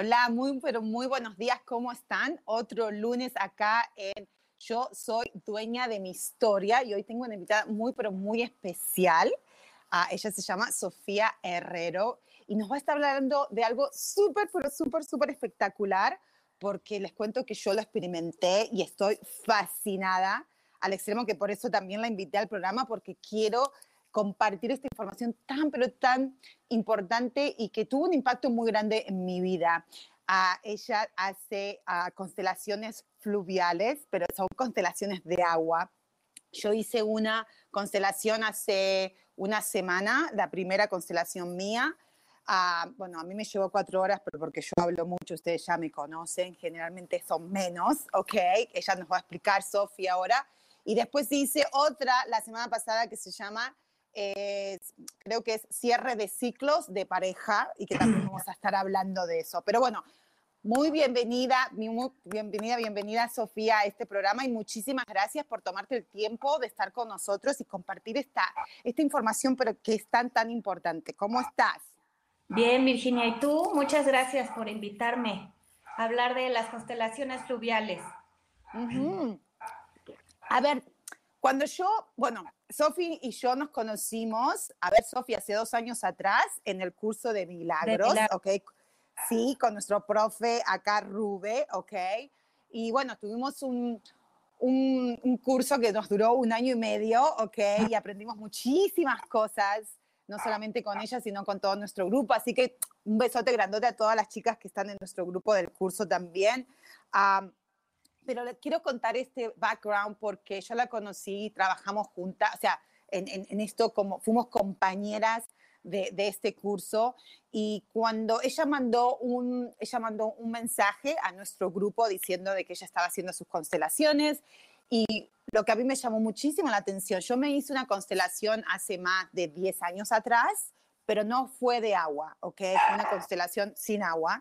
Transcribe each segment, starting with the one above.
Hola, muy, pero muy buenos días, ¿cómo están? Otro lunes acá en Yo Soy Dueña de mi Historia y hoy tengo una invitada muy, pero muy especial. Uh, ella se llama Sofía Herrero y nos va a estar hablando de algo súper, pero súper, súper espectacular porque les cuento que yo lo experimenté y estoy fascinada al extremo que por eso también la invité al programa porque quiero compartir esta información tan, pero tan importante y que tuvo un impacto muy grande en mi vida. Uh, ella hace uh, constelaciones fluviales, pero son constelaciones de agua. Yo hice una constelación hace una semana, la primera constelación mía. Uh, bueno, a mí me llevó cuatro horas, pero porque yo hablo mucho, ustedes ya me conocen, generalmente son menos, ¿ok? Ella nos va a explicar, Sofía, ahora. Y después hice otra la semana pasada que se llama creo que es cierre de ciclos de pareja y que también vamos a estar hablando de eso. Pero bueno, muy bienvenida, muy bienvenida, bienvenida Sofía a este programa y muchísimas gracias por tomarte el tiempo de estar con nosotros y compartir esta, esta información, pero que es tan, tan importante. ¿Cómo estás? Bien, Virginia, ¿y tú? Muchas gracias por invitarme a hablar de las constelaciones fluviales. Uh -huh. A ver, cuando yo, bueno, Sofi y yo nos conocimos, a ver, Sofi, hace dos años atrás, en el curso de milagros, de ¿ok? Sí, con nuestro profe acá, Rube, ¿ok? Y bueno, tuvimos un, un, un, curso que nos duró un año y medio, ¿ok? Y aprendimos muchísimas cosas, no solamente con ella, sino con todo nuestro grupo. Así que un besote grandote a todas las chicas que están en nuestro grupo del curso también. Um, pero le quiero contar este background porque yo la conocí, trabajamos juntas, o sea, en, en, en esto como fuimos compañeras de, de, este curso y cuando ella mandó un ella mandó un mensaje a nuestro grupo diciendo de que ella estaba haciendo sus constelaciones y lo que a mí me llamó muchísimo la atención, yo me hice una constelación hace más de 10 años atrás, pero no fue de agua, ¿ok? Una constelación sin agua.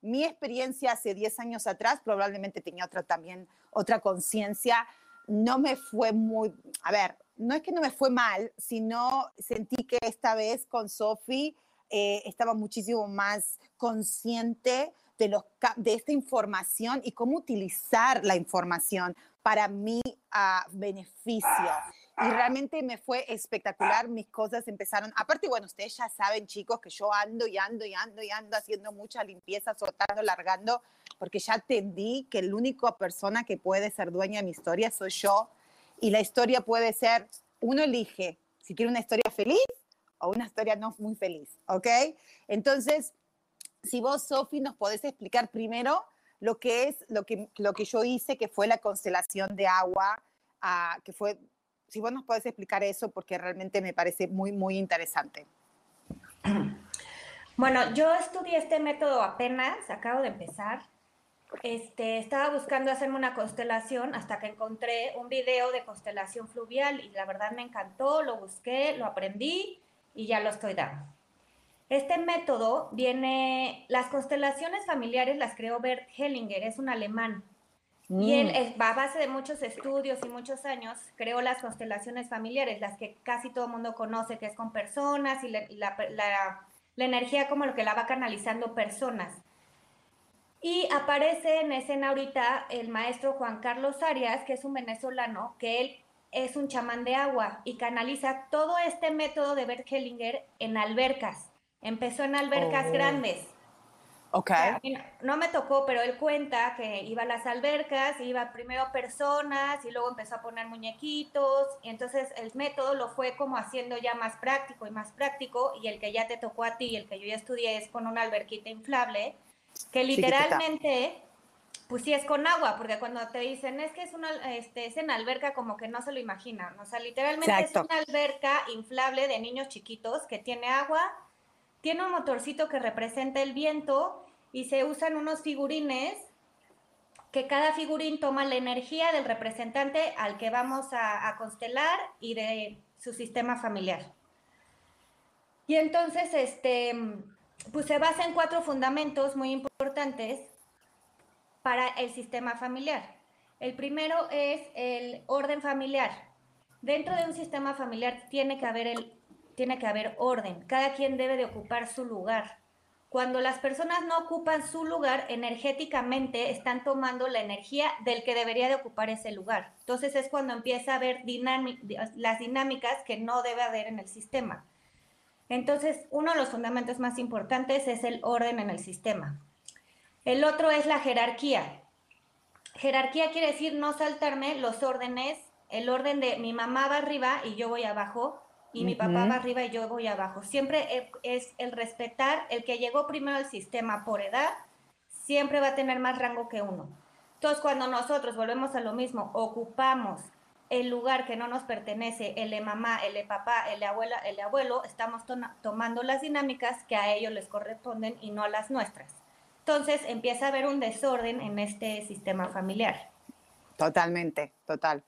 Mi experiencia hace 10 años atrás probablemente tenía otra también, otra conciencia. No me fue muy, a ver, no es que no me fue mal, sino sentí que esta vez con Sophie eh, estaba muchísimo más consciente de, los, de esta información y cómo utilizar la información para mi uh, beneficio. Y realmente me fue espectacular, mis cosas empezaron, aparte, bueno, ustedes ya saben, chicos, que yo ando y ando y ando y ando haciendo mucha limpieza, soltando, largando, porque ya entendí que la única persona que puede ser dueña de mi historia soy yo. Y la historia puede ser, uno elige si quiere una historia feliz o una historia no muy feliz, ¿ok? Entonces, si vos, Sofi, nos podés explicar primero lo que es lo que, lo que yo hice, que fue la constelación de agua, uh, que fue si vos nos podés explicar eso, porque realmente me parece muy, muy interesante. Bueno, yo estudié este método apenas, acabo de empezar. Este, estaba buscando hacerme una constelación hasta que encontré un video de constelación fluvial y la verdad me encantó, lo busqué, lo aprendí y ya lo estoy dando. Este método viene, las constelaciones familiares las creó Bert Hellinger, es un alemán. Mm. Y él, a base de muchos estudios y muchos años, creó las constelaciones familiares, las que casi todo el mundo conoce, que es con personas y la, la, la, la, energía como lo que la va canalizando personas. Y aparece en escena ahorita el maestro Juan Carlos Arias, que es un venezolano, que él es un chamán de agua y canaliza todo este método de Bert Hellinger en albercas. Empezó en albercas oh. grandes. Ok. no me tocó, pero él cuenta que iba a las albercas, iba primero personas y luego empezó a poner muñequitos. Y entonces el método lo fue como haciendo ya más práctico y más práctico. Y el que ya te tocó a ti y el que yo ya estudié es con una alberquita inflable, que literalmente, pues sí es con agua, porque cuando te dicen es que es una este, es en alberca, como que no se lo imaginan. O sea, literalmente es una alberca inflable de niños chiquitos que tiene agua tiene un motorcito que representa el viento y se usan unos figurines que cada figurín toma la energía del representante al que vamos a, constelar y de su sistema familiar. Y entonces, este, pues se basa en cuatro fundamentos muy importantes para el sistema familiar. El primero es el orden familiar. Dentro de un sistema familiar tiene que haber el tiene que haber orden, cada quien debe de ocupar su lugar. Cuando las personas no ocupan su lugar, energéticamente están tomando la energía del que debería de ocupar ese lugar. Entonces es cuando empieza a haber las dinámicas que no debe haber en el sistema. Entonces, uno de los fundamentos más importantes es el orden en el sistema. El otro es la jerarquía. Jerarquía quiere decir no saltarme los órdenes, el orden de mi mamá va arriba y yo voy abajo, y mi papá va arriba y yo voy abajo. Siempre es el respetar, el que llegó primero al sistema por edad, siempre va a tener más rango que uno. Entonces, cuando nosotros volvemos a lo mismo, ocupamos el lugar que no nos pertenece, el de mamá, el de papá, el de abuela, el de abuelo, estamos tomando las dinámicas que a ellos les corresponden y no a las nuestras. Entonces empieza a haber un desorden en este sistema familiar. Totalmente, total.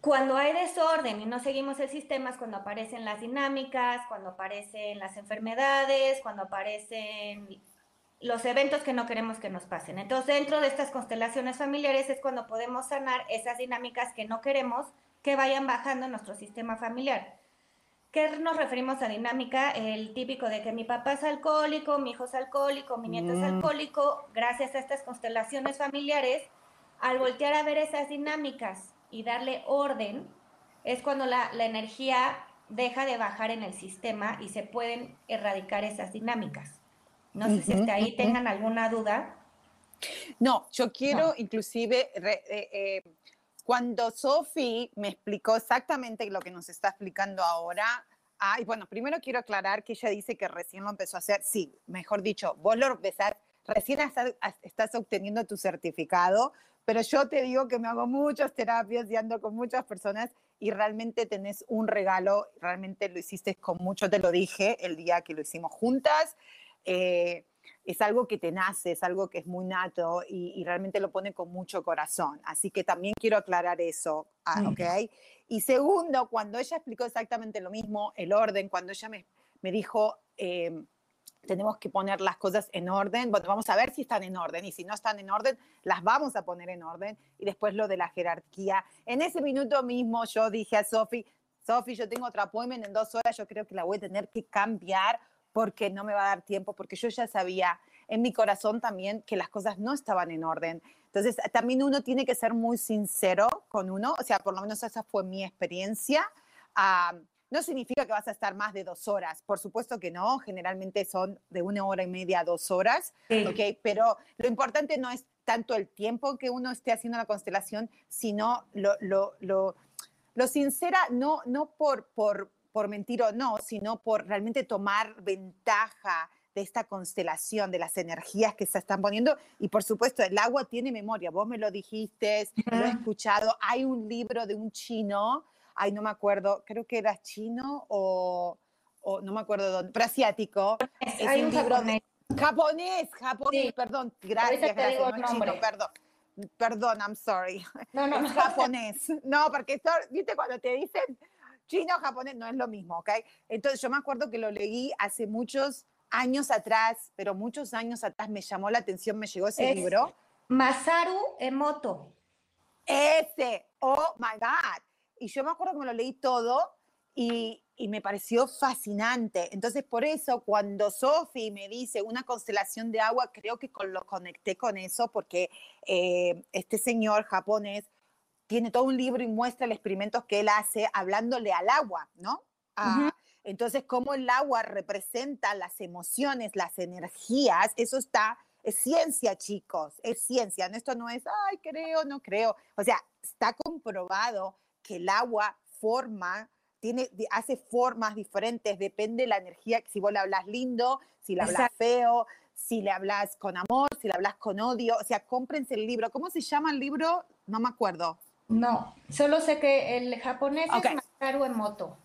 Cuando hay desorden y no seguimos el sistema es cuando aparecen las dinámicas, cuando aparecen las enfermedades, cuando aparecen los eventos que no queremos que nos pasen. Entonces, dentro de estas constelaciones familiares es cuando podemos sanar esas dinámicas que no queremos que vayan bajando en nuestro sistema familiar. ¿Qué nos referimos a dinámica? El típico de que mi papá es alcohólico, mi hijo es alcohólico, mi nieto es mm. alcohólico. Gracias a estas constelaciones familiares, al voltear a ver esas dinámicas y darle orden, es cuando la, energía deja de bajar en el sistema y se pueden erradicar esas dinámicas. No sé si hasta ahí tengan alguna duda. No, yo quiero inclusive, eh, eh, cuando Sophie me explicó exactamente lo que nos está explicando ahora, y bueno, primero quiero aclarar que ella dice que recién lo empezó a hacer, sí, mejor dicho, vos lo empezás, recién estás obteniendo tu certificado, pero yo te digo que me hago muchas terapias y ando con muchas personas y realmente tenés un regalo, realmente lo hiciste con mucho, te lo dije el día que lo hicimos juntas. Eh, es algo que te nace, es algo que es muy nato y, realmente lo pone con mucho corazón. Así que también quiero aclarar eso, ah, ¿ok? Y segundo, cuando ella explicó exactamente lo mismo, el orden, cuando ella me, me dijo, eh, tenemos que poner las cosas en orden. Bueno, vamos a ver si están en orden y si no están en orden, las vamos a poner en orden. Y después lo de la jerarquía. En ese minuto mismo yo dije a Sofi, Sofi, yo tengo otra appointment en dos horas, yo creo que la voy a tener que cambiar porque no me va a dar tiempo, porque yo ya sabía en mi corazón también que las cosas no estaban en orden. Entonces, también uno tiene que ser muy sincero con uno, o sea, por lo menos esa fue mi experiencia. Ah, no significa que vas a estar más de dos horas, por supuesto que no, generalmente son de una hora y media a dos horas, Pero lo importante no es tanto el tiempo que uno esté haciendo la constelación, sino lo, lo, lo, lo sincera, no, no por, por, por mentir o no, sino por realmente tomar ventaja de esta constelación, de las energías que se están poniendo. Y por supuesto, el agua tiene memoria, vos me lo dijiste, lo he escuchado, hay un libro de un chino ay, no me acuerdo, creo que era chino o, no me acuerdo dónde, pero asiático. Es Hay un, japonés. Japonés, japonés, perdón, gracias, gracias, no chino, perdón. Perdón, I'm sorry. No, no, no. japonés. No, porque, viste, cuando te dicen chino o japonés, no es lo mismo, ¿ok? Entonces, yo me acuerdo que lo leí hace muchos años atrás, pero muchos años atrás me llamó la atención, me llegó ese libro. Masaru Emoto. Ese, oh my God y yo me acuerdo que me lo leí todo y, y me pareció fascinante. Entonces, por eso, cuando Sophie me dice una constelación de agua, creo que lo conecté con eso, porque eh, este señor japonés tiene todo un libro y muestra los experimentos que él hace hablándole al agua, ¿no? Ah, entonces cómo el agua representa las emociones, las energías, eso está, es ciencia, chicos, es ciencia. Esto no es, ay, creo, no creo. O sea, está comprobado que el agua forma tiene, hace formas diferentes, depende de la energía, si vos le hablas lindo, si le hablas feo, si le hablas con amor, si le hablas con odio, o sea, cómprense el libro. ¿Cómo se llama el libro? No me acuerdo. No, solo sé que el japonés es Masaru Emoto.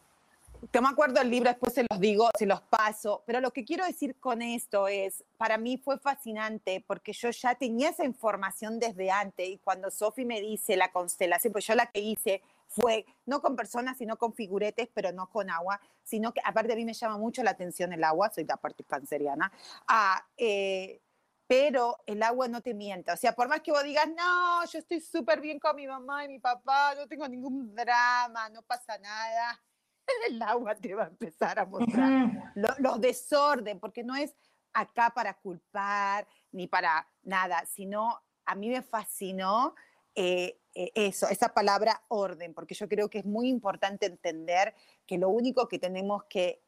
No me acuerdo el libro, después se los digo, se los paso, pero lo que quiero decir con esto es, para mí fue fascinante porque yo ya tenía esa información desde antes y cuando Sofi me dice la constelación, pues yo la que hice fue no con personas, sino con figuretes, pero no con agua, sino que aparte a mí me llama mucho la atención el agua, soy de aparte canceriana, ah, eh, pero el agua no te miente. O sea, por más que vos digas, no, yo estoy súper bien con mi mamá y mi papá, no tengo ningún drama, no pasa nada, el agua te va a empezar a mostrar los desorden, porque no es acá para culpar ni para nada, sino a mí me fascinó eh, eh, eso, esa palabra orden, porque yo creo que es muy importante entender que lo único que tenemos que,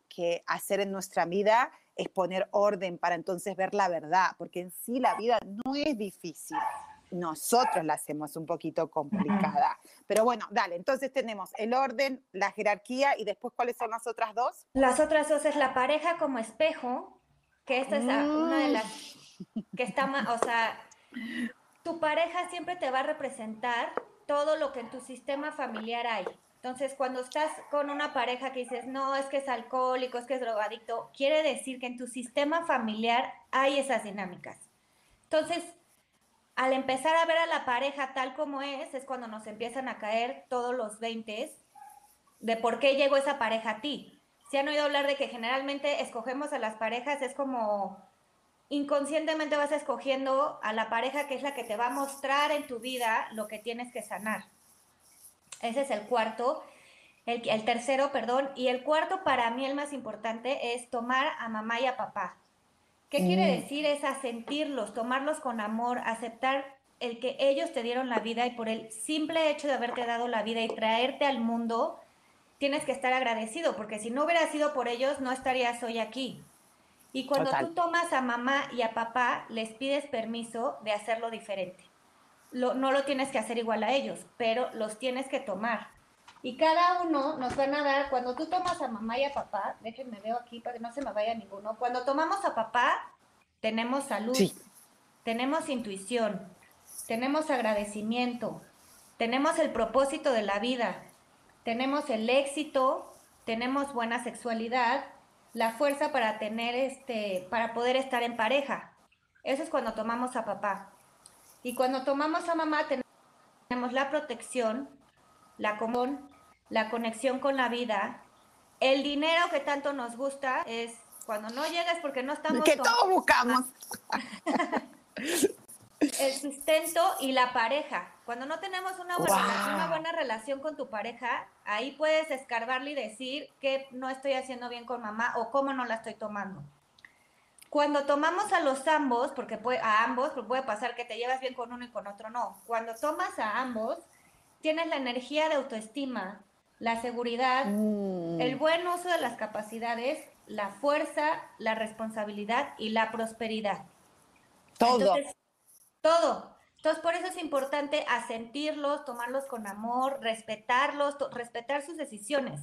hacer en nuestra vida es poner orden para entonces ver la verdad, porque en sí la vida no es difícil. Nosotros la hacemos un poquito complicada. Pero bueno, dale, entonces tenemos el orden, la jerarquía y después cuáles son las otras dos. Las otras dos es la pareja como espejo, que esta es una de las que está más, o sea, tu pareja siempre te va a representar todo lo que en tu sistema familiar hay. Entonces, cuando estás con una pareja que dices, no, es que es alcohólico, es que es drogadicto, quiere decir que en tu sistema familiar hay esas dinámicas. Entonces, al empezar a ver a la pareja tal como es, es cuando nos empiezan a caer todos los 20 de por qué llegó esa pareja a ti. Si han oído hablar de que generalmente escogemos a las parejas, es como inconscientemente vas escogiendo a la pareja que es la que te va a mostrar en tu vida lo que tienes que sanar. Ese es el cuarto. El, tercero, perdón. Y el cuarto, para mí el más importante, es tomar a mamá y a papá. ¿Qué quiere mm. decir? Es a sentirlos, tomarlos con amor, aceptar el que ellos te dieron la vida y por el simple hecho de haberte dado la vida y traerte al mundo, tienes que estar agradecido, porque si no hubiera sido por ellos, no estarías hoy aquí. Y cuando tú tomas a mamá y a papá, les pides permiso de hacerlo diferente. no lo tienes que hacer igual a ellos, pero los tienes que tomar. Y cada uno nos van a dar, cuando tú tomas a mamá y a papá, déjenme veo aquí para que no se me vaya ninguno, cuando tomamos a papá, tenemos salud, tenemos intuición, tenemos agradecimiento, tenemos el propósito de la vida, tenemos el éxito, tenemos buena sexualidad, la fuerza para tener este, para poder estar en pareja. Eso es cuando tomamos a papá. Y cuando tomamos a mamá tenemos la protección, la común, la conexión con la vida, el dinero que tanto nos gusta es cuando no llegas porque no estamos... Que todo buscamos. el sustento y la pareja. Cuando no tenemos una buena, una buena, relación con tu pareja, ahí puedes escarbarle y decir que no estoy haciendo bien con mamá o cómo no la estoy tomando. Cuando tomamos a los ambos, porque puede, a ambos, porque puede pasar que te llevas bien con uno y con otro no. Cuando tomas a ambos, tienes la energía de autoestima, la seguridad, mm. el buen uso de las capacidades, la fuerza, la responsabilidad y la prosperidad. Todo. Todo. Entonces, por eso es importante asentirlos, tomarlos con amor, respetarlos, respetar sus decisiones.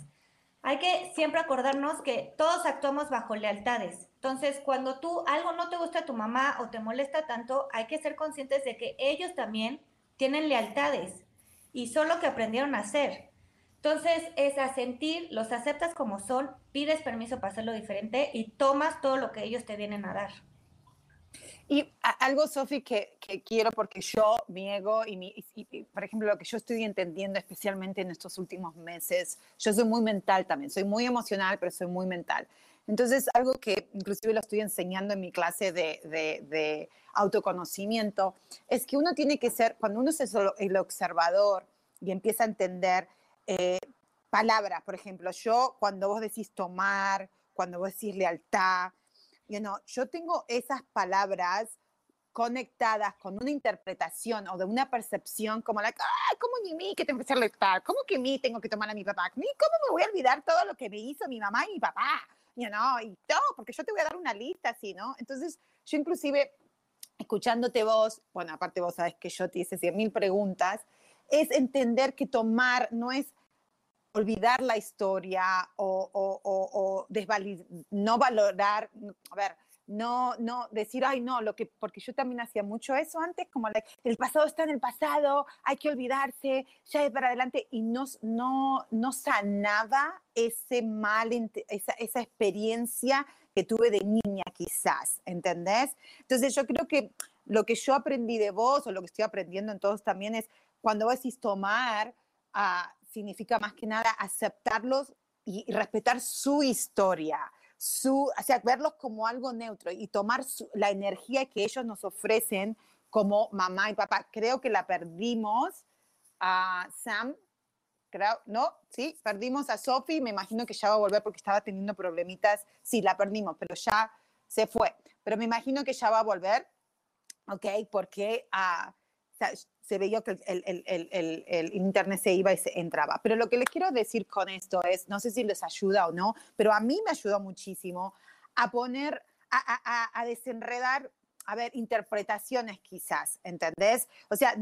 Hay que siempre acordarnos que todos actuamos bajo lealtades. Entonces, cuando tú algo no te gusta a tu mamá o te molesta tanto, hay que ser conscientes de que ellos también tienen lealtades y son lo que aprendieron a hacer. Entonces, es asentir, los aceptas como son, pides permiso para hacerlo diferente y tomas todo lo que ellos te vienen a dar. Y algo, Sofi, que, quiero porque yo, mi ego y, mi, por ejemplo, lo que yo estoy entendiendo especialmente en estos últimos meses, yo soy muy mental también, soy muy emocional, pero soy muy mental. Entonces, algo que inclusive lo estoy enseñando en mi clase de, de, autoconocimiento, es que uno tiene que ser, cuando uno es el observador y empieza a entender eh, palabras, por ejemplo, yo cuando vos decís tomar, cuando vos decís lealtad, yo tengo esas palabras conectadas con una interpretación o de una percepción como la, ah, ¿cómo ni mí que tengo que ser lector? ¿Cómo que mí tengo que tomar a mi papá? ¿Cómo me voy a olvidar todo lo que me hizo mi mamá y mi papá? You know, y todo, porque yo te voy a dar una lista así, ¿no? Entonces, yo inclusive, escuchándote vos, bueno, aparte vos sabes que yo te hice cien mil preguntas, es entender que tomar no es olvidar la historia o, o, o, o no valorar, a ver, no, no decir, ay, no, lo que, porque yo también hacía mucho eso antes, como el pasado está en el pasado, hay que olvidarse, ya es para adelante, y no, no, no sanaba ese mal, esa, esa experiencia que tuve de niña quizás, ¿entendés? Entonces yo creo que lo que yo aprendí de vos, o lo que estoy aprendiendo en todos también es, cuando vos decís tomar, uh, significa más que nada aceptarlos y, y respetar su historia su, o sea, verlos como algo neutro y tomar la energía que ellos nos ofrecen como mamá y papá. Creo que la perdimos a Sam, creo, ¿no? Sí, perdimos a Sophie, me imagino que ya va a volver porque estaba teniendo problemitas. Sí, la perdimos, pero ya se fue. Pero me imagino que ya va a volver, ¿ok? Porque uh, se veía que el, internet se iba y se entraba. Pero lo que les quiero decir con esto es, no sé si les ayuda o no, pero a mí me ayudó muchísimo a poner, a, desenredar, a ver, interpretaciones quizás, ¿entendés? O sea,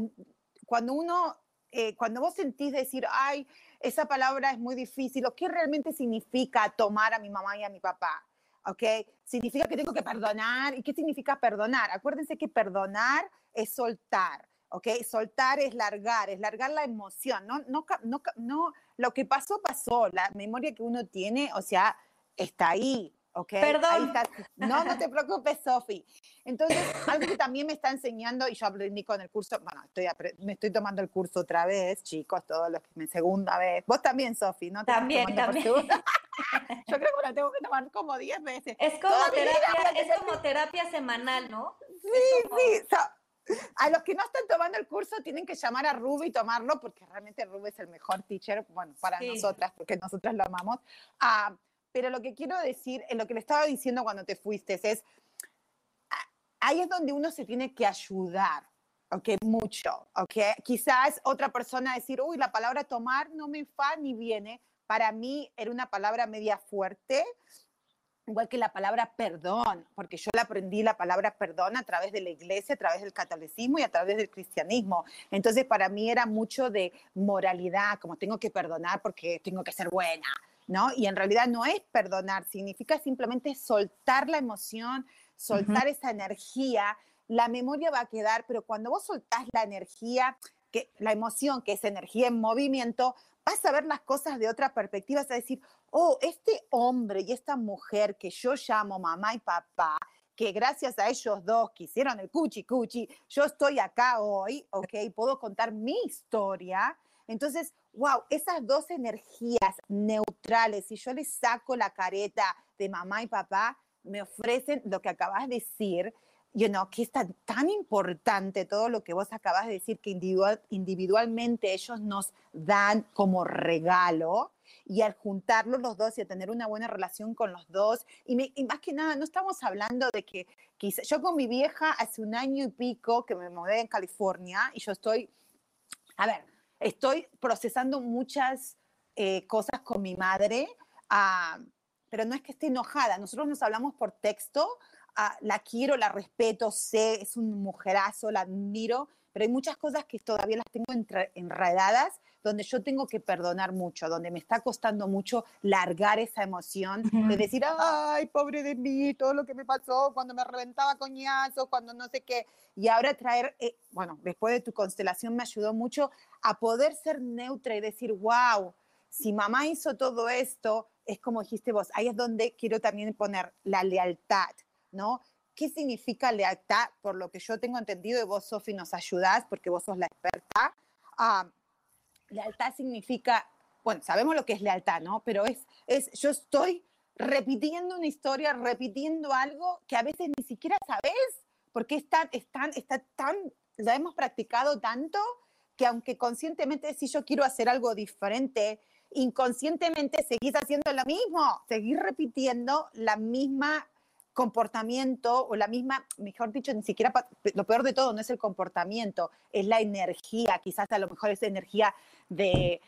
cuando uno, eh, cuando vos sentís decir, ay, esa palabra es muy difícil, ¿o qué realmente significa tomar a mi mamá y a mi papá? ¿ok? Significa que tengo que perdonar. ¿Y qué significa perdonar? Acuérdense que perdonar es soltar. ¿Ok? Soltar es largar, es largar la emoción, no, no, no, no, lo que pasó, pasó, la memoria que uno tiene, o sea, está ahí, ¿ok? Perdón. No, no te preocupes, Sofi. Entonces, algo que también me está enseñando, y yo aprendí con el curso, bueno, estoy, me estoy tomando el curso otra vez, chicos, todos los que me segunda vez. Vos también, Sofi, ¿no? También, también. yo creo que la tengo que tomar como 10 veces. Es como, terapia, es como terapia semanal, ¿no? Sí, sí. A los que no están tomando el curso tienen que llamar a Ruby y tomarlo porque realmente Ruby es el mejor teacher, bueno, para nosotras, porque nosotras lo amamos. Ah, pero lo que quiero decir, lo que le estaba diciendo cuando te fuiste, es, ahí es donde uno se tiene que ayudar, ¿ok? Mucho, ¿ok? Quizás otra persona decir, uy, la palabra tomar no me fa ni viene. Para mí era una palabra media fuerte, igual que la palabra perdón, porque yo la aprendí la palabra perdón a través de la iglesia, a través del catolicismo y a través del cristianismo. Entonces para mí era mucho de moralidad, como tengo que perdonar porque tengo que ser buena, ¿no? Y en realidad no es perdonar, significa simplemente soltar la emoción, soltar esa energía. La memoria va a quedar, pero cuando vos soltás la energía, que la emoción, que es energía en movimiento, vas a ver las cosas de otra perspectiva, vas a decir, oh, este hombre y esta mujer que yo llamo mamá y papá, que gracias a ellos dos que hicieron el cuchi cuchi, yo estoy acá hoy, ok, puedo contar mi historia. Entonces, wow, esas dos energías neutrales, si yo les saco la careta de mamá y papá, me ofrecen lo que acabas de decir, you know, que es tan, tan, importante todo lo que vos acabas de decir, que individual, individualmente ellos nos dan como regalo y al juntarlos los dos y a tener una buena relación con los dos, y, más que nada, no estamos hablando de que quizá, yo con mi vieja hace un año y pico que me mudé en California y yo estoy, a ver, estoy procesando muchas eh, cosas con mi madre, ah, pero no es que esté enojada, nosotros nos hablamos por texto, Ah, la quiero, la respeto, sé, es un mujerazo, la admiro, pero hay muchas cosas que todavía las tengo enredadas, donde yo tengo que perdonar mucho, donde me está costando mucho largar esa emoción de decir, ay, pobre de mí, todo lo que me pasó cuando me reventaba coñazo, cuando no sé qué. Y ahora traer, eh, bueno, después de tu constelación me ayudó mucho a poder ser neutra y decir, wow, si mamá hizo todo esto, es como dijiste vos, ahí es donde quiero también poner la lealtad ¿no? ¿Qué significa lealtad? Por lo que yo tengo entendido, y vos, Sofi, nos ayudás porque vos sos la experta. Ah, lealtad significa, bueno, sabemos lo que es lealtad, ¿no? Pero es, es, yo estoy repitiendo una historia, repitiendo algo que a veces ni siquiera sabes, porque está, tan, está tan, lo hemos practicado tanto que aunque conscientemente si yo quiero hacer algo diferente, inconscientemente seguís haciendo lo mismo, seguís repitiendo la misma comportamiento o la misma, mejor dicho, ni siquiera, lo peor de todo no es el comportamiento, es la energía, quizás a lo mejor es energía de,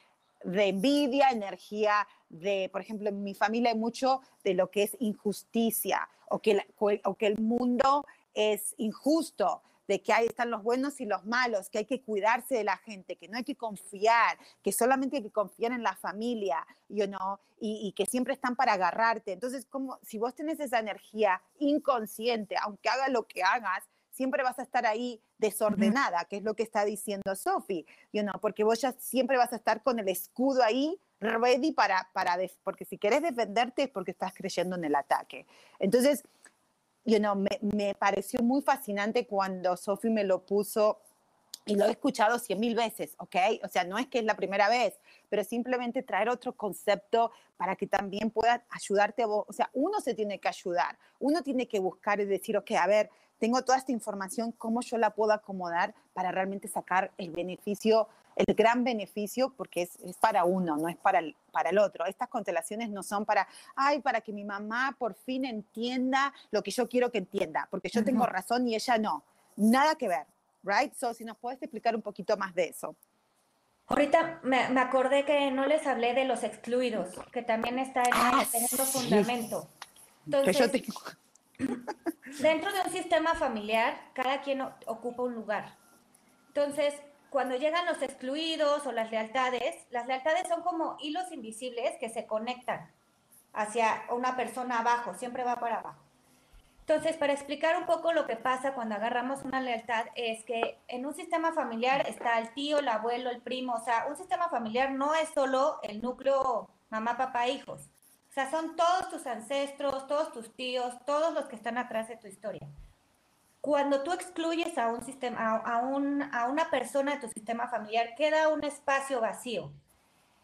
envidia, energía de, por ejemplo, en mi familia hay mucho de lo que es injusticia o que, o que el mundo es injusto de que ahí están los buenos y los malos, que hay que cuidarse de la gente, que no hay que confiar, que solamente hay que confiar en la familia, you know, y, que siempre están para agarrarte. Entonces, como si vos tenés esa energía inconsciente, aunque hagas lo que hagas, siempre vas a estar ahí desordenada, que es lo que está diciendo Sophie, you know, porque vos ya siempre vas a estar con el escudo ahí ready para, para porque si querés defenderte es porque estás creyendo en el ataque. Entonces, you know, me, me pareció muy fascinante cuando Sophie me lo puso y lo he escuchado cien mil veces, ¿ok? O sea, no es que es la primera vez, pero simplemente traer otro concepto para que también pueda ayudarte a vos. O sea, uno se tiene que ayudar, uno tiene que buscar y decir, ok, a ver, tengo toda esta información, ¿cómo yo la puedo acomodar para realmente sacar el beneficio, el gran beneficio, porque es, es para uno, no es para el, para el otro. Estas constelaciones no son para, ay, para que mi mamá por fin entienda lo que yo quiero que entienda, porque yo tengo razón y ella no. Nada que ver, right? So, si nos puedes explicar un poquito más de eso. Ahorita me, me acordé que no les hablé de los excluidos, que también está en ah, el segundo fundamento. Entonces, yo tengo... Dentro de un sistema familiar, cada quien ocupa un lugar. Entonces, cuando llegan los excluidos o las lealtades, las lealtades son como hilos invisibles que se conectan hacia una persona abajo, siempre va para abajo. Entonces, para explicar un poco lo que pasa cuando agarramos una lealtad, es que en un sistema familiar está el tío, el abuelo, el primo, o sea, un sistema familiar no es solo el núcleo mamá, papá, hijos. Sea, son todos tus ancestros, todos tus tíos, todos los que están atrás de tu historia. Cuando tú excluyes a un sistema, a, un, a una persona de tu sistema familiar, queda un espacio vacío.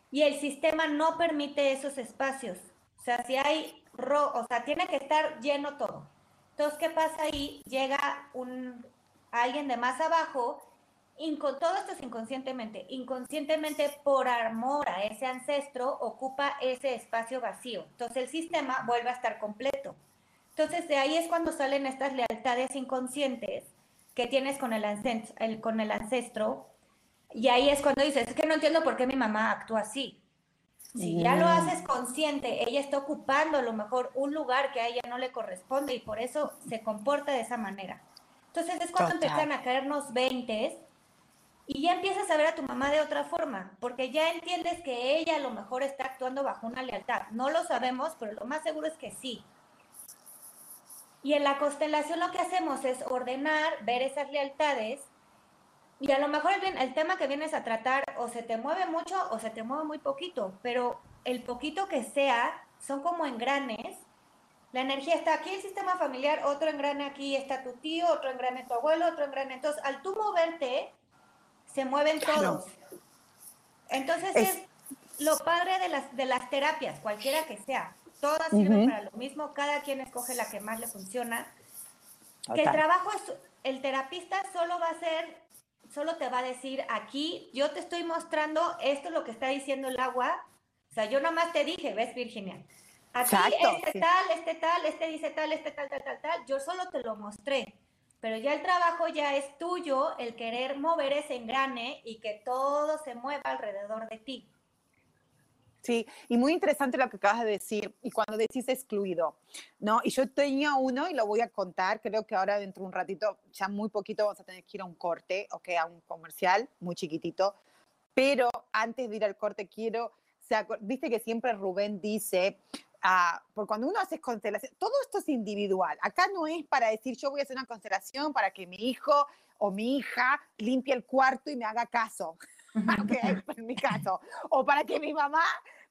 Y el sistema no permite esos espacios. O sea, si hay, ro o sea, tiene que estar lleno todo. Entonces, ¿qué pasa ahí? Llega un, alguien de más abajo todo esto es inconscientemente. Inconscientemente, por amor a ese ancestro, ocupa ese espacio vacío. Entonces el sistema vuelve a estar completo. Entonces de ahí es cuando salen estas lealtades inconscientes que tienes con el, ancestro, con el ancestro. Y ahí es cuando dices, es que no entiendo por qué mi mamá actúa así. Si ya lo mm. haces consciente, ella está ocupando a lo mejor un lugar que a ella no le corresponde y por eso se comporta de esa manera. Entonces es cuando empiezan a caernos 20 y ya empiezas a ver a tu mamá de otra forma, porque ya entiendes que ella a lo mejor está actuando bajo una lealtad. No lo sabemos, pero lo más seguro es que sí. Y en la constelación lo que hacemos es ordenar, ver esas lealtades, y a lo mejor el, el tema que vienes a tratar o se te mueve mucho o se te mueve muy poquito, pero el poquito que sea son como engranes. La energía está aquí, el sistema familiar, otro engrane aquí está tu tío, otro engrane tu abuelo, otro engrane. Entonces, al tú moverte, se mueven todos. Entonces es... lo padre de las, de las terapias, cualquiera que sea. Todas sirven para lo mismo, cada quien escoge la que más le funciona. Que el trabajo es, el terapista solo va a ser, solo te va a decir, aquí yo te estoy mostrando esto es lo que está diciendo el agua. O sea, yo nomás te dije, ¿ves, Virginia? Aquí este tal, este tal, este dice tal, este tal, tal, tal, tal. Yo solo te lo mostré pero ya el trabajo ya es tuyo, el querer mover ese engrane y que todo se mueva alrededor de ti. Sí, y muy interesante lo que acabas de decir, y cuando decís excluido, ¿no? Y yo tenía uno y lo voy a contar, creo que ahora dentro de un ratito, ya muy poquito vamos a tener que ir a un corte, ok, a un comercial, muy chiquitito, pero antes de ir al corte quiero, viste que siempre Rubén dice, por cuando uno hace constelación, todo esto es individual. Acá no es para decir yo voy a hacer una constelación para que mi hijo o mi hija limpie el cuarto y me haga caso. en mi caso. O para que mi mamá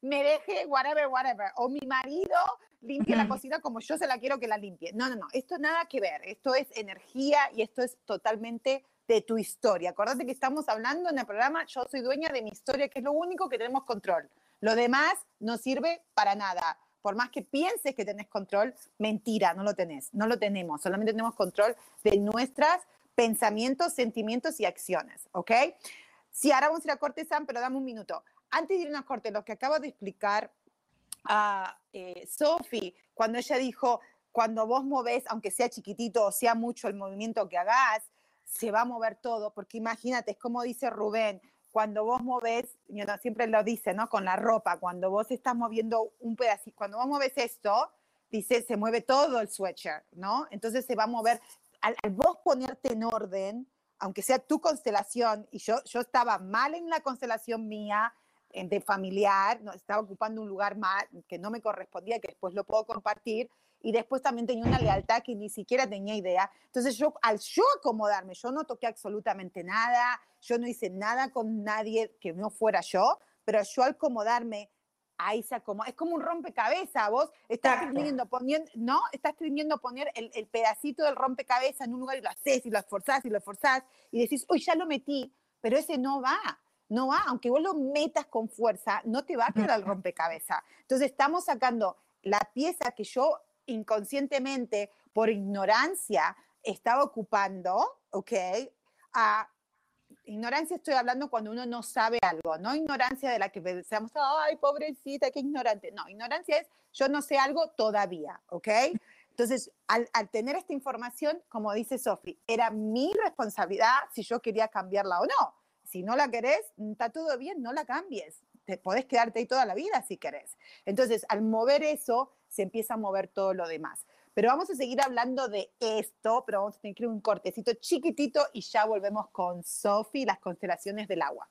me deje whatever, whatever. O mi marido limpie la cocina como yo se la quiero que la limpie. No, no, no. Esto nada que ver. Esto es energía y esto es totalmente de tu historia. Acordate que estamos hablando en el programa Yo soy dueña de mi historia, que es lo único que tenemos control. Lo demás no sirve para nada por más que pienses que tenés control, mentira, no lo tenés, no lo tenemos, solamente tenemos control de nuestros pensamientos, sentimientos y acciones, ¿ok? Si ahora vamos a ir a corte, Sam, pero dame un minuto. Antes de ir a corte, lo que acabo de explicar a eh, Sophie, cuando ella dijo, cuando vos movés, aunque sea chiquitito o sea mucho el movimiento que hagas, se va a mover todo, porque imagínate, es como dice Rubén, cuando vos movés, yo siempre lo dice, ¿no? Con la ropa, cuando vos estás moviendo un pedacito, cuando vos moves esto, dice, se mueve todo el sweatshirt, ¿no? Entonces se va a mover, al, vos ponerte en orden, aunque sea tu constelación, y yo, yo estaba mal en la constelación mía, de familiar, no, estaba ocupando un lugar mal, que no me correspondía, que después lo puedo compartir, y después también tenía una lealtad que ni siquiera tenía idea. Entonces yo, al yo acomodarme, yo no toqué absolutamente nada, yo no hice nada con nadie que no fuera yo, pero yo al acomodarme, ahí se acomoda. Es como un rompecabezas, vos estás escribiendo, poniendo, ¿no? Estás escribiendo poner el, el, pedacito del rompecabezas en un lugar y lo haces y lo esforzás y lo esforzás y decís, uy, ya lo metí, pero ese no va. No va, aunque vos lo metas con fuerza, no te va a quedar el rompecabezas. Entonces estamos sacando la pieza que yo inconscientemente, por ignorancia, estaba ocupando, ¿ok? A ignorancia estoy hablando cuando uno no sabe algo, no ignorancia de la que pensamos, ay, pobrecita, qué ignorante. No, ignorancia es yo no sé algo todavía, ¿ok? Entonces, al, tener esta información, como dice Sofi, era mi responsabilidad si yo quería cambiarla o no. Si no la querés, está todo bien, no la cambies. Te podés quedarte ahí toda la vida si querés. Entonces, al mover eso, se empieza a mover todo lo demás. Pero vamos a seguir hablando de esto, pero vamos a tener que ir un cortecito chiquitito y ya volvemos con Sophie, las constelaciones del agua.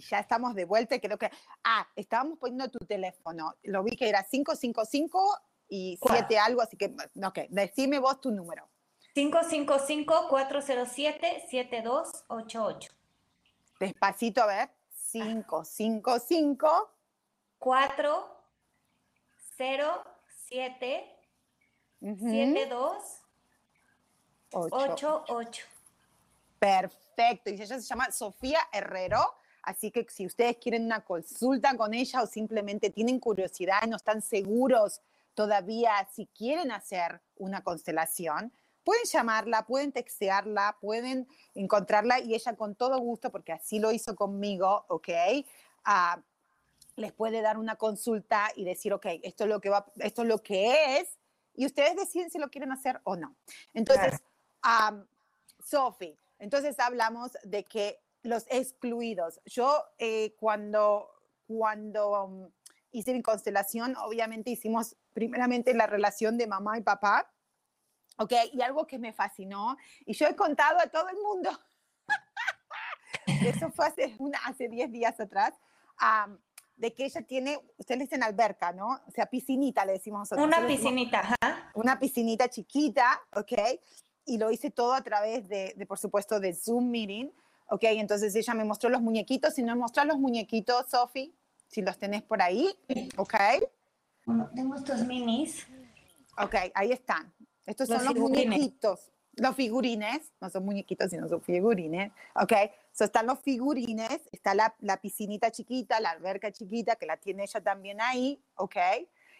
Ya estamos de vuelta creo que, ah, estábamos poniendo tu teléfono, lo vi que era 555 y 7 algo, así que, ok, decime vos tu número. 555-407-7288. Despacito, a ver. 555 4 0 7 72 88. Perfecto. Y ella se llama Sofía Herrero Así que si ustedes quieren una consulta con ella o simplemente tienen curiosidad y no están seguros todavía si quieren hacer una constelación, pueden llamarla, pueden textearla, pueden encontrarla y ella con todo gusto, porque así lo hizo conmigo, ¿ok? Ah, les puede dar una consulta y decir, ok, esto es lo que, va, esto es, lo que es, y ustedes deciden si lo quieren hacer o no. Entonces, Sophie, entonces hablamos de que los excluidos. Yo eh, cuando, cuando um, hice mi constelación, obviamente hicimos primeramente la relación de mamá y papá, ¿ok? Y algo que me fascinó, y yo he contado a todo el mundo, eso fue hace, una, hace 10 días atrás, de que ella tiene, ustedes le dicen alberca, ¿no? O sea, piscinita le decimos nosotros. Una piscinita, ajá. Una piscinita chiquita, ¿ok? Y lo hice todo a través de, de, por supuesto, de Zoom Meeting, ¿ok? Entonces ella me mostró los muñequitos, si no mostrar los muñequitos, Sophie, si los tenés por ahí, ¿ok? Bueno, tengo estos minis. Ok, ahí están. Estos son los muñequitos, los figurines, no son muñequitos, sino son figurines. Ok, so están los figurines, está la, la piscinita chiquita, la alberca chiquita, que la tiene ella también ahí. Ok,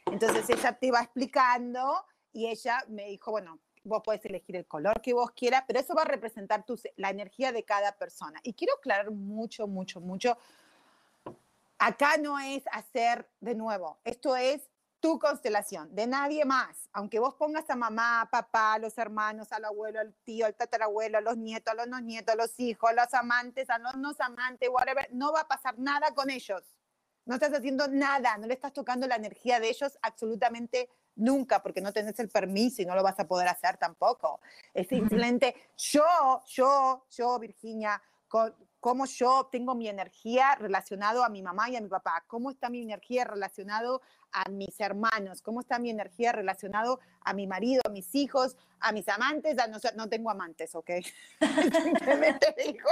entonces ella te va explicando y ella me dijo, bueno, vos puedes elegir el color que vos quieras, pero eso va a representar tu, la energía de cada persona. Y quiero aclarar mucho, mucho, mucho. Acá no es hacer de nuevo, esto es tu constelación, de nadie más. Aunque vos pongas a mamá, papá, a los hermanos, al abuelo, al tío, al tatarabuelo, a los nietos, a los no nietos, a los hijos, a los amantes, a los no amantes, whatever, no va a pasar nada con ellos. No estás haciendo nada, no le estás tocando la energía de ellos absolutamente nunca, porque no tenés el permiso y no lo vas a poder hacer tampoco. Es simplemente yo, yo, yo, Virginia, con, cómo yo tengo mi energía relacionado a mi mamá y a mi papá, cómo está mi energía relacionado a mis hermanos, cómo está mi energía relacionado a mi marido, a mis hijos, a mis amantes, no, no tengo amantes, ¿ok? Simplemente digo,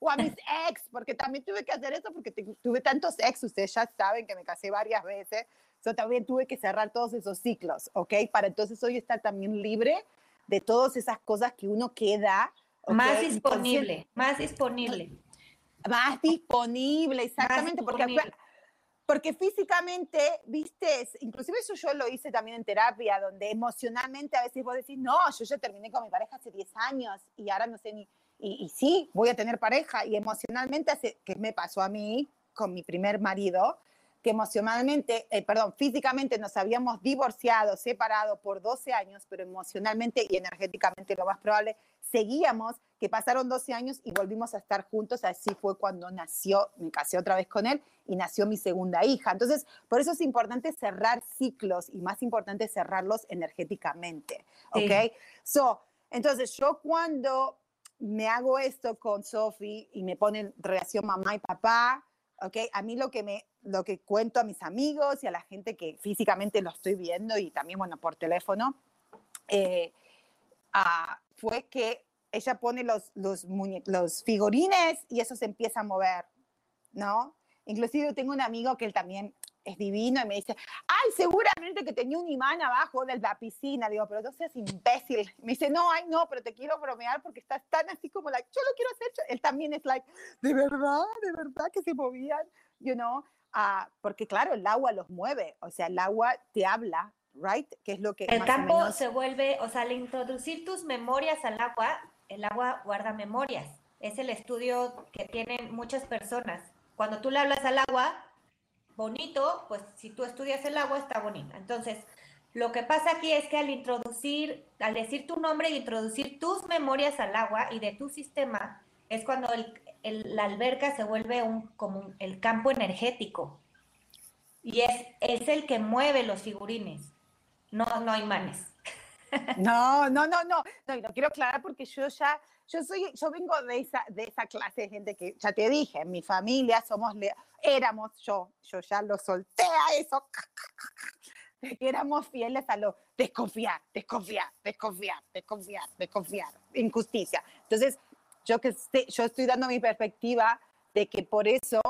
o a mis ex, porque también tuve que hacer eso porque tuve tantos ex, ustedes ya saben que me casé varias veces, yo también tuve que cerrar todos esos ciclos, ¿ok? Para entonces hoy estar también libre de todas esas cosas que uno queda más disponible, más disponible. Más disponible, exactamente, Porque, porque físicamente, viste, inclusive eso yo lo hice también en terapia, donde emocionalmente a veces vos decís, no, yo ya terminé con mi pareja hace 10 años y ahora no sé ni, y, y sí, voy a tener pareja, y emocionalmente, hace, que me pasó a mí con mi primer marido, que emocionalmente, eh, perdón, físicamente nos habíamos divorciado, separado por 12 años, pero emocionalmente y energéticamente lo más probable, seguíamos, que pasaron 12 años y volvimos a estar juntos. Así fue cuando nació, me casé otra vez con él y nació mi segunda hija. Entonces, por eso es importante cerrar ciclos y más importante cerrarlos energéticamente. ¿Ok? So, entonces, yo cuando me hago esto con Sophie y me ponen relación mamá y papá, ¿ok? A mí lo que me lo que cuento a mis amigos y a la gente que físicamente lo estoy viendo y también, bueno, por teléfono, eh, ah, fue que ella pone los, los, los figurines y eso se empieza a mover, ¿no? Inclusive tengo un amigo que él también es divino y me dice, ay, seguramente que tenía un imán abajo de la piscina. Digo, pero no seas imbécil. Me dice, no, ay, no, pero te quiero bromear porque estás tan así como, like, yo lo quiero hacer. Él también es like, de verdad, de verdad que se movían, you know. Ah, porque claro, el agua los mueve, o sea, el agua te habla, right? Que es lo que... El campo se vuelve, o sea, al introducir tus memorias al agua, el agua guarda memorias. Es el estudio que tienen muchas personas. Cuando tú le hablas al agua, bonito, pues si tú estudias el agua está bonita. Entonces, lo que pasa aquí es que al introducir, al decir tu nombre y introducir tus memorias al agua y de tu sistema, es cuando la alberca se vuelve como el campo energético. Y es, es el que mueve los figurines. No, no hay manes. No, no, no, no, no, no quiero aclarar porque yo ya, yo soy, yo vengo de esa, de esa clase de gente que ya te dije, mi familia somos, éramos, yo, yo ya lo solté a eso, que éramos fieles a lo desconfiar, desconfiar, desconfiar, desconfiar, desconfiar, injusticia. Entonces, yo, que yo estoy dando mi perspectiva de que por eso,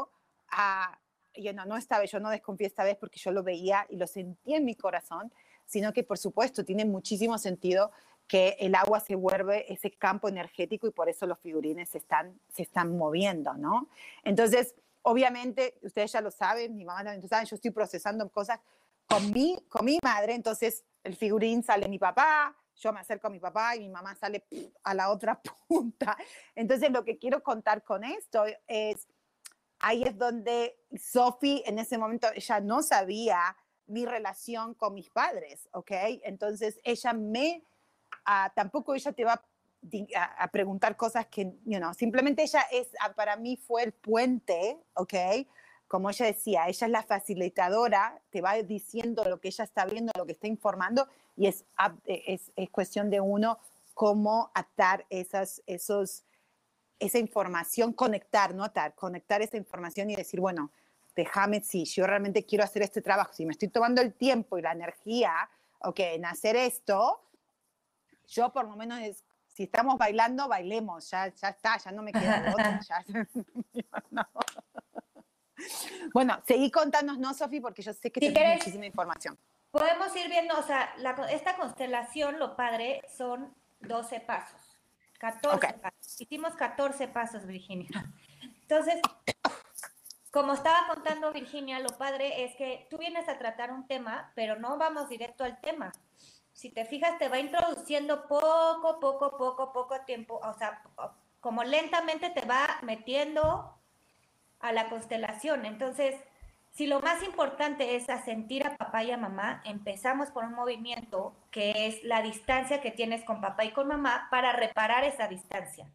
ah, yo no, no esta vez, yo no desconfié esta vez porque yo lo veía y lo sentí en mi corazón, sino que por supuesto tiene muchísimo sentido que el agua se vuelve ese campo energético y por eso los figurines se están, se están moviendo, ¿no? Entonces, obviamente, ustedes ya lo saben, mi mamá también lo sabe, yo estoy procesando cosas con mi, con mi madre, entonces el figurín sale mi papá, yo me acerco a mi papá y mi mamá sale a la otra punta. Entonces, lo que quiero contar con esto es, ahí es donde Sophie en ese momento, ella no sabía mi relación con mis padres, ¿ok? Entonces, ella me, uh, tampoco ella te va a, a, preguntar cosas que, you know, simplemente ella es, para mí fue el puente, ¿ok? como ella decía, ella es la facilitadora, te va diciendo lo que ella está viendo, lo que está informando, y es, es, es cuestión de uno cómo atar esas, esos, esa información, conectar, no atar, conectar esa información y decir, bueno, déjame, si yo realmente quiero hacer este trabajo, si me estoy tomando el tiempo y la energía, ok, en hacer esto, yo por lo menos es, si estamos bailando, bailemos, ya, ya está, ya no me queda otra, ya, no. Bueno, seguí contándonos, ¿no, Sofi? Porque yo sé que si tienes muchísima información. Podemos ir viendo, o sea, la, esta constelación, lo padre, son 12 pasos. 14 okay. pasos. Hicimos 14 pasos, Virginia. Entonces, como estaba contando Virginia, lo padre es que tú vienes a tratar un tema, pero no vamos directo al tema. Si te fijas, te va introduciendo poco, poco, poco, poco tiempo, o sea, como lentamente te va metiendo a la constelación. Entonces, si lo más importante es asentir a papá y a mamá, empezamos por un movimiento que es la distancia que tienes con papá y con mamá para reparar esa distancia.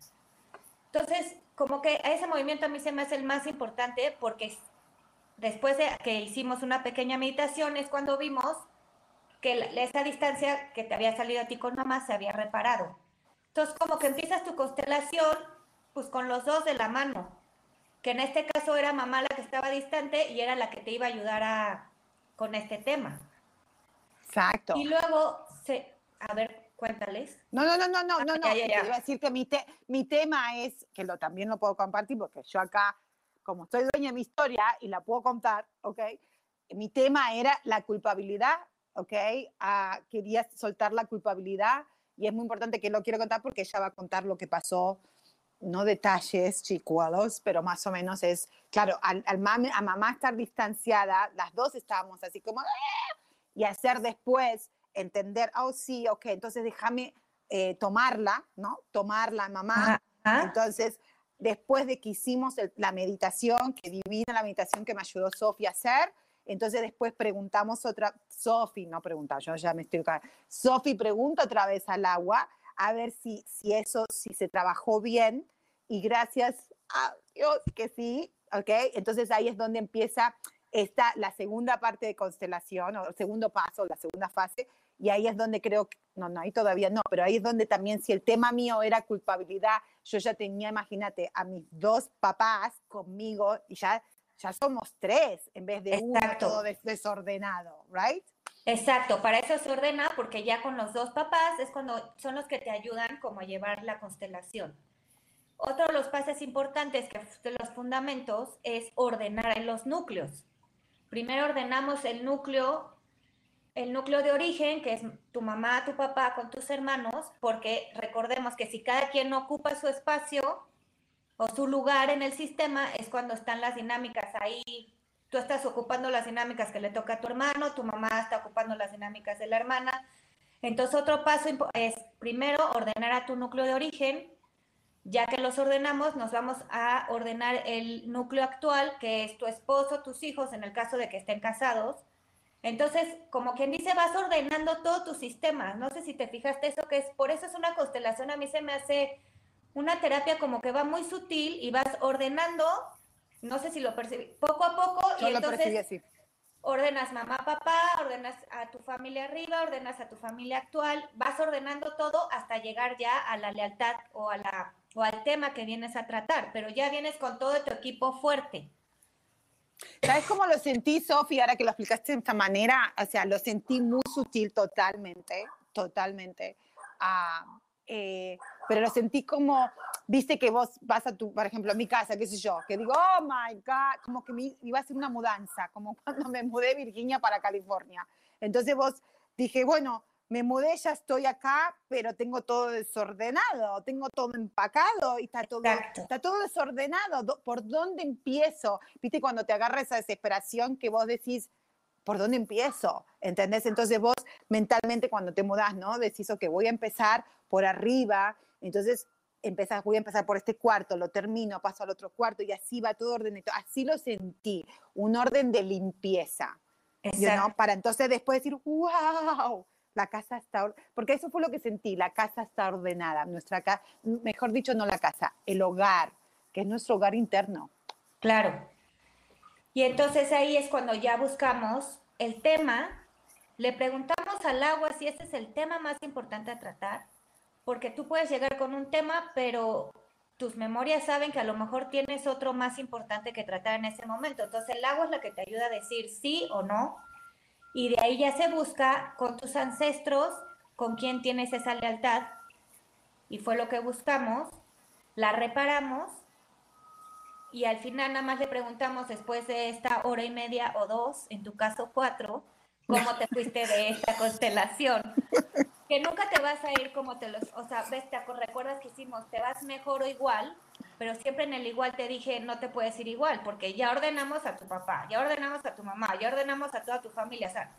Entonces, como que a ese movimiento a mí se me hace el más importante porque después de que hicimos una pequeña meditación es cuando vimos que la, esa distancia que te había salido a ti con mamá se había reparado. Entonces, como que empiezas tu constelación pues con los dos de la mano, que en este caso era mamá la que estaba distante y era la que te iba a ayudar a, con este tema. Exacto. Y luego, se, a ver, cuéntales. No, no, no, no, no, no, no. Ya, ya, ya. Iba a decir que mi, te, mi tema es, que lo también lo puedo compartir porque yo acá, como estoy dueña de mi historia y la puedo contar, ¿ok? Mi tema era la culpabilidad, ¿ok? Uh, quería soltar la culpabilidad y es muy importante que lo quiero contar porque ella va a contar lo que pasó no detalles chicuelos, pero más o menos es, claro, al, al mami, a mamá estar distanciada, las dos estábamos así como, ¡Ah! y hacer después, entender, oh sí, ok, entonces déjame eh, tomarla, ¿no? Tomarla, mamá. Ajá. Entonces, después de que hicimos el, la meditación, que divina la meditación que me ayudó Sofía a hacer, entonces después preguntamos otra, Sofi, no pregunta, yo ya me estoy... Sofi pregunta otra vez al agua, a ver si, si eso, si se trabajó bien y gracias a Dios que sí, ¿ok? Entonces ahí es donde empieza esta, la segunda parte de constelación, o el segundo paso, la segunda fase, y ahí es donde creo que, no, no, ahí todavía no, pero ahí es donde también si el tema mío era culpabilidad, yo ya tenía, imagínate, a mis dos papás conmigo y ya, ya somos tres en vez de uno todo desordenado, ¿right? Exacto, para eso se ordena porque ya con los dos papás es cuando son los que te ayudan como a llevar la constelación. Otro de los pasos importantes que de los fundamentos es ordenar en los núcleos. Primero ordenamos el núcleo, el núcleo de origen, que es tu mamá, tu papá con tus hermanos, porque recordemos que si cada quien ocupa su espacio o su lugar en el sistema, es cuando están las dinámicas ahí tú estás ocupando las dinámicas que le toca a tu hermano, tu mamá está ocupando las dinámicas de la hermana. Entonces, otro paso es primero ordenar a tu núcleo de origen. Ya que los ordenamos, nos vamos a ordenar el núcleo actual, que es tu esposo, tus hijos, en el caso de que estén casados. Entonces, como quien dice, vas ordenando todo tu sistema. No sé si te fijaste eso, que es, por eso es una constelación, a mí se me hace una terapia como que va muy sutil y vas ordenando no sé si lo percibí, poco a poco, Yo y lo entonces percibí así. ordenas mamá, papá, ordenas a tu familia arriba, ordenas a tu familia actual, vas ordenando todo hasta llegar ya a la lealtad o, a la, o al tema que vienes a tratar, pero ya vienes con todo tu equipo fuerte. ¿Sabes cómo lo sentí, Sofía, ahora que lo explicaste de esta manera? O sea, lo sentí muy sutil totalmente, totalmente. Eh, pero lo sentí como, viste que vos vas a tu, por ejemplo, a mi casa, qué sé yo, que digo, oh my God, como que me iba a hacer una mudanza, como cuando me mudé de Virginia para California. Entonces vos dije, bueno, me mudé, ya estoy acá, pero tengo todo desordenado, tengo todo empacado y está todo, está todo desordenado. ¿Por dónde empiezo? Viste, cuando te agarra esa desesperación que vos decís, ¿por dónde empiezo? ¿Entendés? Entonces vos mentalmente cuando te mudás, ¿no? Decís, ok, voy a empezar por arriba, entonces empezás, voy a empezar por este cuarto, lo termino, paso al otro cuarto y así va todo ordenado. Así lo sentí, un orden de limpieza. ¿no? Para entonces después decir, wow, la casa está, porque eso fue lo que sentí, la casa está ordenada, nuestra casa, mejor dicho, no la casa, el hogar, que es nuestro hogar interno. Claro. Y entonces ahí es cuando ya buscamos el tema, le preguntamos al agua si ese es el tema más importante a tratar, porque tú puedes llegar con un tema, pero tus memorias saben que a lo mejor tienes otro más importante que tratar en ese momento. Entonces el agua es la que te ayuda a decir sí o no y de ahí ya se busca con tus ancestros, con quién tienes esa lealtad, y fue lo que buscamos, la reparamos, y al final nada más le preguntamos después de esta hora y media o dos, en tu caso cuatro, cómo te fuiste de esta constelación. Que nunca te vas a ir como te los, o sea, ves, te recuerdas que hicimos, te vas mejor o igual, pero siempre en el igual te dije, no te puedes ir igual, porque ya ordenamos a tu papá, ya ordenamos a tu mamá, ya ordenamos a toda tu familia. O sea,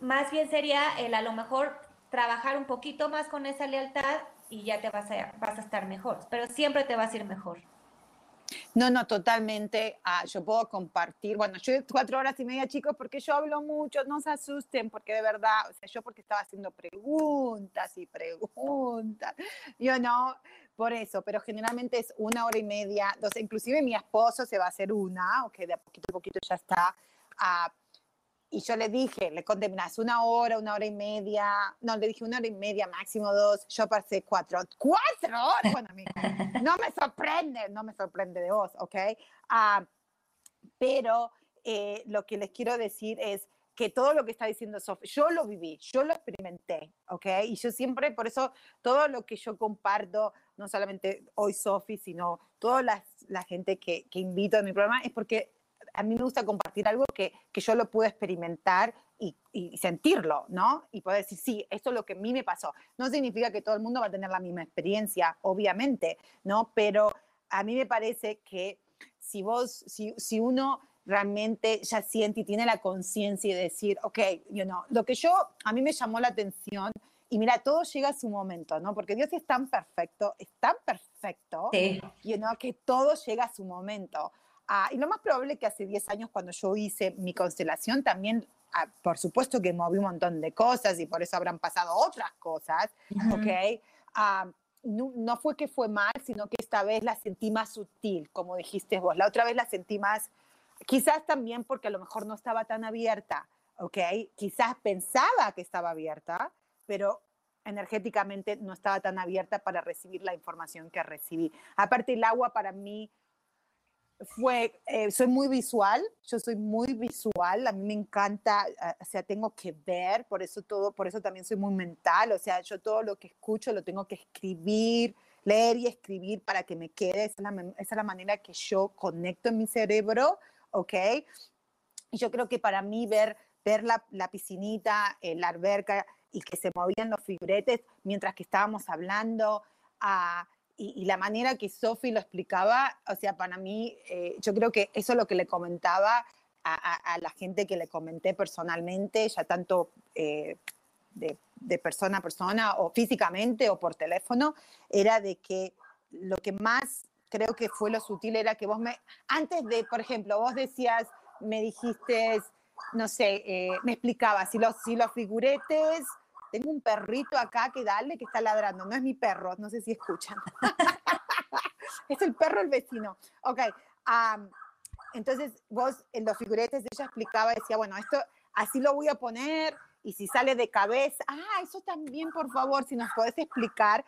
más bien sería el a lo mejor trabajar un poquito más con esa lealtad y ya te vas a, vas a estar mejor, pero siempre te vas a ir mejor. No, no, totalmente. Ah, yo puedo compartir. Bueno, yo cuatro horas y media, chicos, porque yo hablo mucho, no se asusten, porque de verdad, o sea, yo porque estaba haciendo preguntas y preguntas, yo no, por eso, pero generalmente es una hora y media, entonces inclusive mi esposo se va a hacer una, ok, de a poquito a poquito ya está. Uh, y yo le dije, le conté, una hora, una hora y media, no, le dije una hora y media, máximo dos, yo pasé cuatro, cuatro horas, bueno, no me sorprende, no me sorprende de vos, ¿ok? Uh, pero eh, lo que les quiero decir es que todo lo que está diciendo Sofía, yo lo viví, yo lo experimenté, ¿ok? Y yo siempre, por eso, todo lo que yo comparto, no solamente hoy Sofi, sino toda la, la gente que, que invito a mi programa, es porque a mí me gusta compartir algo que, que yo lo pude experimentar y, y, sentirlo, ¿no? Y poder decir, sí, esto es lo que a mí me pasó. No significa que todo el mundo va a tener la misma experiencia, obviamente, ¿no? Pero a mí me parece que si vos, si, si uno realmente ya siente y tiene la conciencia de decir, ok, you know, lo que yo, a mí me llamó la atención, y mira, todo llega a su momento, ¿no? Porque Dios es tan perfecto, es tan perfecto, sí. you know, que todo llega a su momento. Ah, y lo más probable que hace 10 años cuando yo hice mi constelación también, ah, por supuesto que moví un montón de cosas y por eso habrán pasado otras cosas, ¿ok? Ah, no, no, fue que fue mal, sino que esta vez la sentí más sutil, como dijiste vos. La otra vez la sentí más, quizás también porque a lo mejor no estaba tan abierta, ¿ok? Quizás pensaba que estaba abierta, pero energéticamente no estaba tan abierta para recibir la información que recibí. Aparte, el agua para mí fue, eh, soy muy visual, yo soy muy visual, a mí me encanta, eh, o sea, tengo que ver, por eso todo, por eso también soy muy mental, o sea, yo todo lo que escucho lo tengo que escribir, leer y escribir para que me quede, esa es la, esa es la manera que yo conecto en mi cerebro, ¿ok? Y yo creo que para mí ver, ver la, la piscinita, eh, la alberca y que se movían los figuretes mientras que estábamos hablando, a y, la manera que Sophie lo explicaba, o sea, para mí, eh, yo creo que eso es lo que le comentaba a, la gente que le comenté personalmente, ya tanto eh, de, de, persona a persona o físicamente o por teléfono, era de que lo que más creo que fue lo sutil era que vos me, antes de, por ejemplo, vos decías, me dijiste, no sé, eh, me explicabas si los, si los figuretes tengo un perrito acá que dale que está ladrando. No es mi perro, no sé si escuchan. es el perro del vecino. Ok. entonces, vos en los figuretes ella explicaba, decía, bueno, esto así lo voy a poner y si sale de cabeza, ah, eso también, por favor, si nos podés explicar.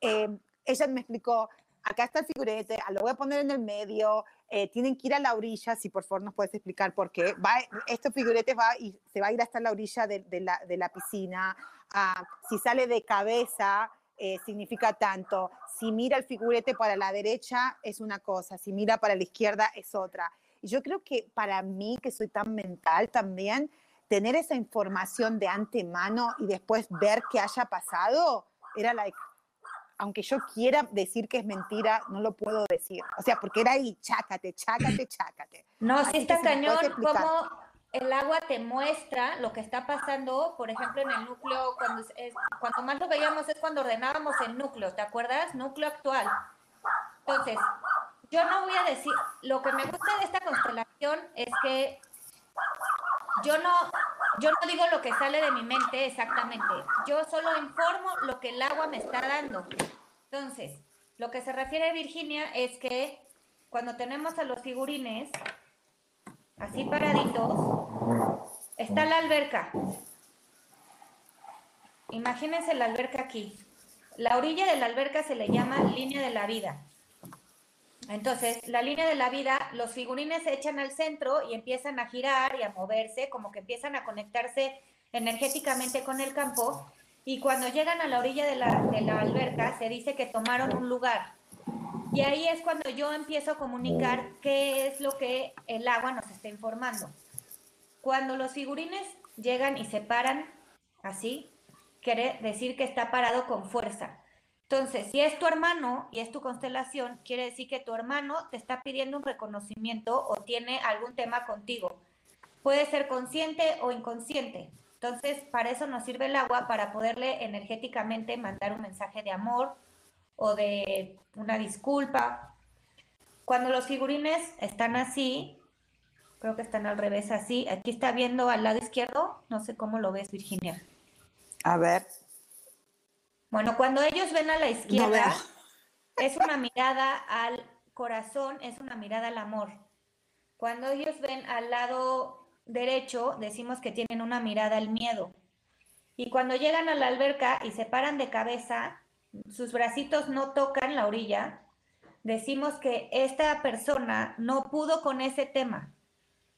Eh, ella me explicó, acá está el figurete, lo voy a poner en el medio, eh, tienen que ir a la orilla, si por favor nos puedes explicar por qué. Va, estos figuretes va y se va a ir hasta la orilla de, de, la, de la, piscina. Ah, si sale de cabeza, eh, significa tanto. Si mira el figurete para la derecha, es una cosa. Si mira para la izquierda, es otra. Y yo creo que para mí, que soy tan mental también, tener esa información de antemano y después ver qué haya pasado, era like, aunque yo quiera decir que es mentira, no lo puedo decir. O sea, porque era ahí, chácate, chácate, chácate. No, sí está cañón, como el agua te muestra lo que está pasando, por ejemplo, en el núcleo, cuando, es, cuando más lo veíamos es cuando ordenábamos el núcleo, ¿te acuerdas? Núcleo actual. Entonces, yo no voy a decir, lo que me gusta de esta constelación es que yo no, yo no digo lo que sale de mi mente exactamente, yo solo informo lo que el agua me está dando. Entonces, lo que se refiere a Virginia es que cuando tenemos a los figurines así paraditos, está la alberca. Imagínense la alberca aquí. La orilla de la alberca se le llama línea de la vida. Entonces, la línea de la vida, los figurines se echan al centro y empiezan a girar y a moverse, como que empiezan a conectarse energéticamente con el campo. Y cuando llegan a la orilla de la, de la alberca, se dice que tomaron un lugar. Y ahí es cuando yo empiezo a comunicar qué es lo que el agua nos está informando. Cuando los figurines llegan y se paran así, quiere decir que está parado con fuerza. Entonces, si es tu hermano y es tu constelación, quiere decir que tu hermano te está pidiendo un reconocimiento o tiene algún tema contigo. Puede ser consciente o inconsciente. Entonces, para eso nos sirve el agua, para poderle energéticamente mandar un mensaje de amor o de una disculpa. Cuando los figurines están así, creo que están al revés así, aquí está viendo al lado izquierdo, no sé cómo lo ves, Virginia. A ver, bueno, cuando ellos ven a la izquierda, es una mirada al corazón, es una mirada al amor. Cuando ellos ven al lado derecho, decimos que tienen una mirada al miedo. Y cuando llegan a la alberca y se paran de cabeza, sus bracitos no tocan la orilla, decimos que esta persona no pudo con ese tema.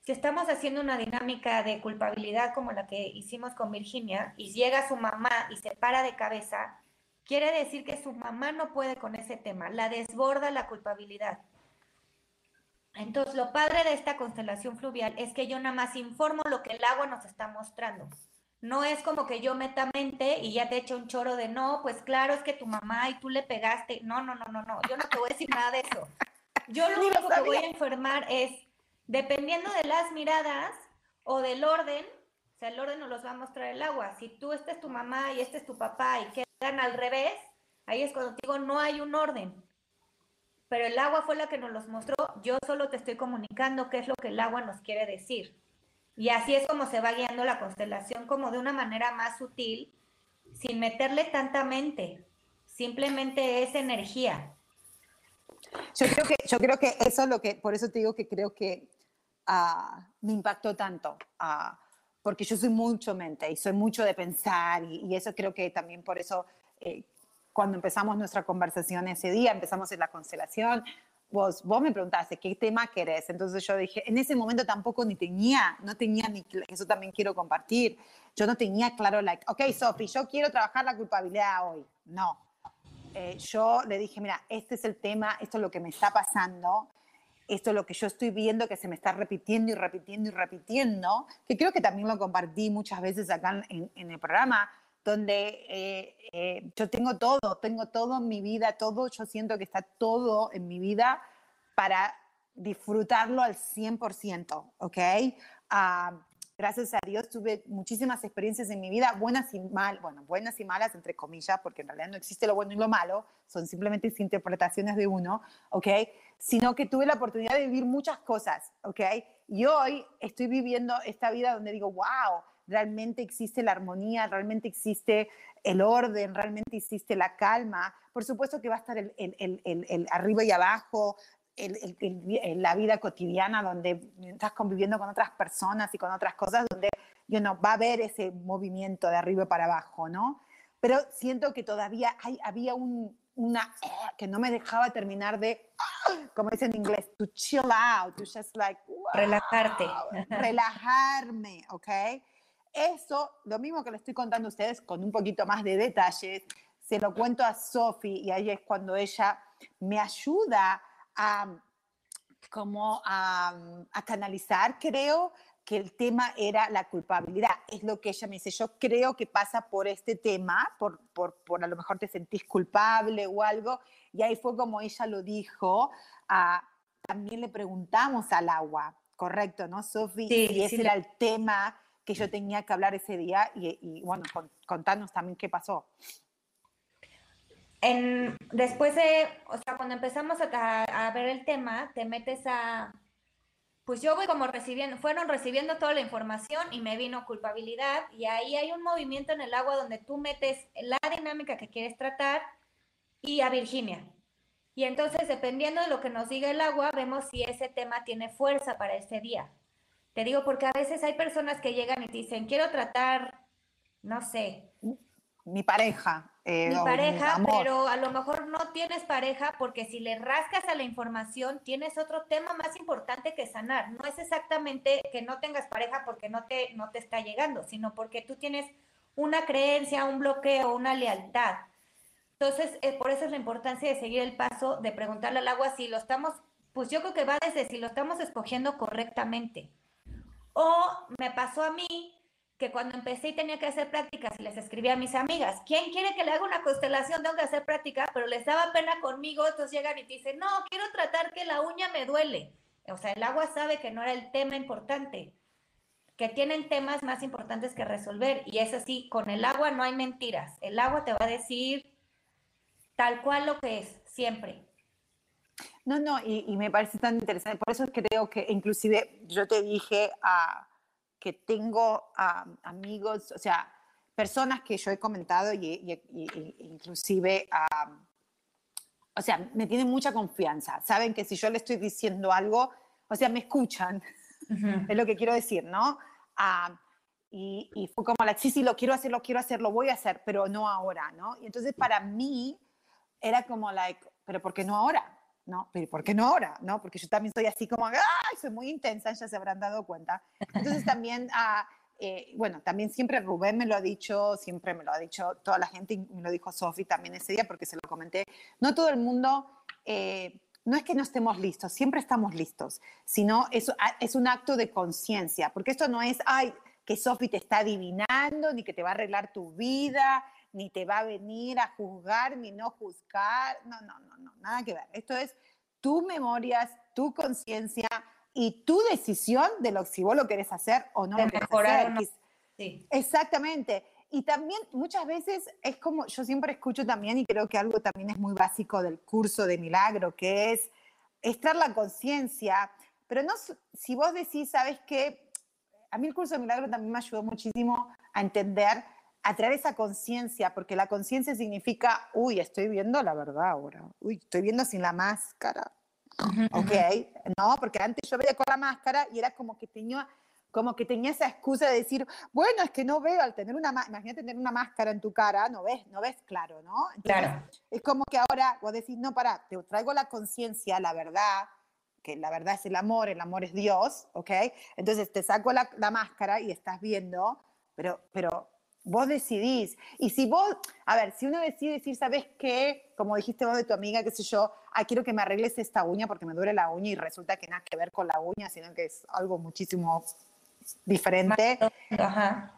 Si estamos haciendo una dinámica de culpabilidad como la que hicimos con Virginia y llega su mamá y se para de cabeza, Quiere decir que su mamá no puede con ese tema, la desborda la culpabilidad. Entonces, lo padre de esta constelación fluvial es que yo nada más informo lo que el agua nos está mostrando. No es como que yo meta mente y ya te eche un choro de no, pues claro, es que tu mamá y tú le pegaste. No, no, no, no, no. Yo no te voy a decir nada de eso. Yo lo único que voy a informar es, dependiendo de las miradas o del orden, o sea, el orden nos los va a mostrar el agua. Si tú, esta es tu mamá y este es tu papá y quedan al revés, ahí es cuando digo, no hay un orden. Pero el agua fue la que nos los mostró. Yo solo te estoy comunicando qué es lo que el agua nos quiere decir. Y así es como se va guiando la constelación, como de una manera más sutil, sin meterle tanta mente. Simplemente es energía. Yo creo que, yo creo que eso es lo que, por eso te digo que creo que ah, me impactó tanto. Uh, porque yo soy mucho mente y soy mucho de pensar y, eso creo que también por eso eh, cuando empezamos nuestra conversación ese día, empezamos en la constelación, vos, vos me preguntaste qué tema querés, entonces yo dije, en ese momento tampoco ni tenía, no tenía ni, eso también quiero compartir, yo no tenía claro, like, ok, Sophie, yo quiero trabajar la culpabilidad hoy, no. Eh, yo le dije, mira, este es el tema, esto es lo que me está pasando, esto es lo que yo estoy viendo que se me está repitiendo y repitiendo y repitiendo, que creo que también lo compartí muchas veces acá en, el programa, donde eh, eh, yo tengo todo, tengo todo en mi vida, todo, yo siento que está todo en mi vida para disfrutarlo al 100%, ¿ok? Uh, gracias a Dios tuve muchísimas experiencias en mi vida, buenas y mal, bueno, buenas y malas entre comillas, porque en realidad no existe lo bueno y lo malo, son simplemente interpretaciones de uno, ¿ok? Sino que tuve la oportunidad de vivir muchas cosas, ¿ok? Y hoy estoy viviendo esta vida donde digo, wow, realmente existe la armonía, realmente existe el orden, realmente existe la calma. Por supuesto que va a estar el, el, el, el arriba y abajo, el, la vida cotidiana donde estás conviviendo con otras personas y con otras cosas, donde you know, va a haber ese movimiento de arriba para abajo, ¿no? Pero siento que todavía hay, había un, una que no me dejaba terminar de, como dicen en inglés, to chill out, to just like, relajarte. Relajarme, ¿ok? Eso, lo mismo que le estoy contando a ustedes con un poquito más de detalles, se lo cuento a Sophie y ahí es cuando ella me ayuda a, como a, canalizar, creo, que el tema era la culpabilidad. Es lo que ella me dice, yo creo que pasa por este tema, por, por, por a lo mejor te sentís culpable o algo, y ahí fue como ella lo dijo, también le preguntamos al agua, correcto, ¿no, Sofi? Sí, y ese era el tema que yo tenía que hablar ese día, y, bueno, contanos también qué pasó. En, después de, o sea, cuando empezamos a, a ver el tema, te metes a, pues yo voy como recibiendo, fueron recibiendo toda la información y me vino culpabilidad y ahí hay un movimiento en el agua donde tú metes la dinámica que quieres tratar y a Virginia. Y entonces, dependiendo de lo que nos diga el agua, vemos si ese tema tiene fuerza para ese día. Te digo porque a veces hay personas que llegan y dicen, quiero tratar, no sé, mi pareja. Eh, mi pareja, pero a lo mejor no tienes pareja porque si le rascas a la información tienes otro tema más importante que sanar. No es exactamente que no tengas pareja porque no te, no te está llegando, sino porque tú tienes una creencia, un bloqueo, una lealtad. Entonces, eh, por eso es la importancia de seguir el paso, de preguntarle al agua si lo estamos, pues yo creo que va desde si lo estamos escogiendo correctamente. O me pasó a mí que cuando empecé y tenía que hacer prácticas y les escribía a mis amigas, ¿quién quiere que le haga una constelación? Tengo que hacer práctica, pero les daba pena conmigo, entonces llegan y te dicen, no, quiero tratar que la uña me duele. O sea, el agua sabe que no era el tema importante, que tienen temas más importantes que resolver. Y es así, con el agua no hay mentiras. El agua te va a decir tal cual lo que es, siempre. No, no, y, y me parece tan interesante. Por eso creo que inclusive yo te dije que tengo amigos, o sea, personas que yo he comentado y, inclusive, o sea, me tienen mucha confianza. Saben que si yo le estoy diciendo algo, o sea, me escuchan. Es lo que quiero decir, ¿no? y, y, fue como la, sí, sí, lo quiero hacer, lo quiero hacer, lo voy a hacer, pero no ahora, ¿no? Y entonces para mí era como, like, pero ¿por qué no ahora? ¿No? Pero ¿por qué no ahora? ¿no? Porque yo también soy así como, ¡ay! Soy muy intensa, ya se habrán dado cuenta. Entonces también, ah, eh, bueno, también siempre Rubén me lo ha dicho, siempre me lo ha dicho toda la gente, y me lo dijo Sofi también ese día porque se lo comenté. No todo el mundo, eh, no es que no estemos listos, siempre estamos listos, sino es, ah, es un acto de conciencia, porque esto no es, ay, que Sofi te está adivinando, ni que te va a arreglar tu vida, ni te va a venir a juzgar, ni no juzgar. No, no, no, no, nada que ver. Esto es tus memorias, tu conciencia y tu decisión de lo si vos lo querés hacer o no. De mejorar. Sí. Exactamente. Y también muchas veces es como, yo siempre escucho también, y creo que algo también es muy básico del curso de milagro, que es estar la conciencia, pero no, si vos decís, sabes qué, a mí el curso de milagro también me ayudó muchísimo a entender a traer esa conciencia, porque la conciencia significa, uy, estoy viendo la verdad ahora, uy, estoy viendo sin la máscara, ¿ok? No, porque antes yo veía con la máscara y era como que tenía como que tenía esa excusa de decir, bueno, es que no veo al tener una, imagínate tener una máscara en tu cara, no ves, no ves claro, ¿no? claro. Es como que ahora vos decís, no, para, te traigo la conciencia, la verdad, que la verdad es el amor, el amor es Dios, ¿ok? Entonces te saco la, la máscara y estás viendo, pero, pero Vos decidís. Y si vos, a ver, si uno decide decir, ¿sabes qué? Como dijiste vos de tu amiga, qué sé yo, ah, quiero que me arregles esta uña porque me duele la uña y resulta que nada que ver con la uña, sino que es algo muchísimo diferente. Ajá.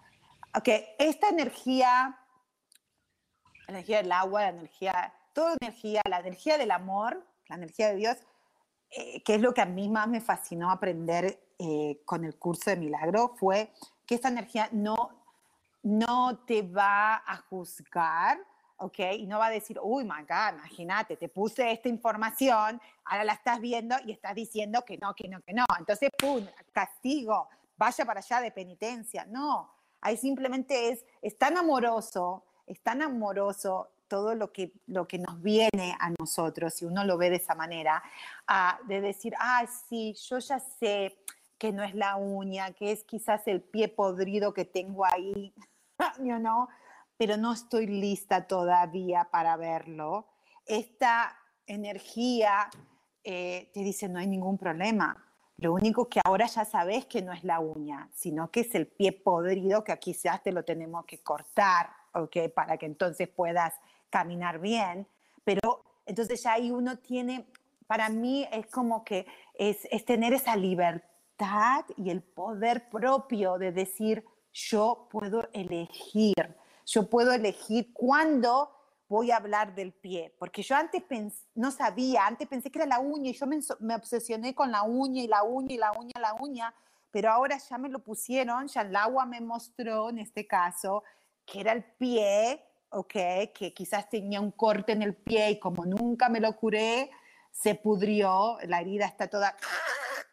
Ok, esta energía, la energía del agua, la energía, toda energía, la energía del amor, la energía de Dios, eh, que es lo que a mí más me fascinó aprender eh, con el curso de milagro, fue que esta energía no, no te va a juzgar, ¿ok? Y no va a decir, uy, God, imagínate, te puse esta información, ahora la estás viendo y estás diciendo que no, que no, que no. Entonces, pum, castigo, vaya para allá de penitencia. No, ahí simplemente es, es tan amoroso, es tan amoroso todo lo que, lo que nos viene a nosotros, si uno lo ve de esa manera, de decir, ah, sí, yo ya sé que no es la uña, que es quizás el pie podrido que tengo ahí, you know? pero no estoy lista todavía para verlo. Esta energía eh, te dice, no hay ningún problema. Lo único que ahora ya sabes que no es la uña, sino que es el pie podrido que quizás te lo tenemos que cortar, ¿ok? Para que entonces puedas caminar bien. Pero entonces ya ahí uno tiene, para mí es como que es, es tener esa libertad libertad y el poder propio de decir, yo puedo elegir, yo puedo elegir cuándo voy a hablar del pie, porque yo antes no sabía, antes pensé que era la uña y yo me, me, obsesioné con la uña y la uña y la uña, la uña, pero ahora ya me lo pusieron, ya el agua me mostró en este caso que era el pie, ¿ok? Que quizás tenía un corte en el pie y como nunca me lo curé, se pudrió, la herida está toda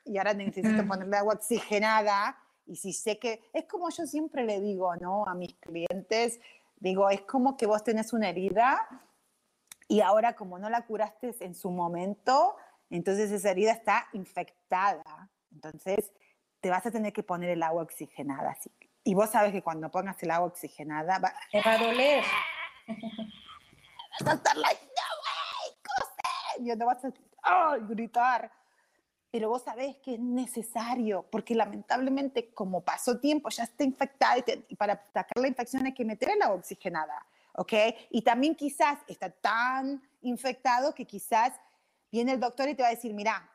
y ahora necesito mm. ponerle agua oxigenada y si sé que es como yo siempre le digo, ¿no? A mis clientes, digo, es como que vos tenés una herida y ahora como no la curaste en su momento, entonces esa herida está infectada. Entonces te vas a tener que poner el agua oxigenada. Así. Y vos sabes que cuando pongas el agua oxigenada va, te va a doler. Vas a estar like, no way, Yo vas a gritar pero vos sabés que es necesario, porque lamentablemente como pasó tiempo, ya está infectada y, para atacar la infección hay que meter el agua oxigenada, ¿ok? Y también quizás está tan infectado que quizás viene el doctor y te va a decir, mira,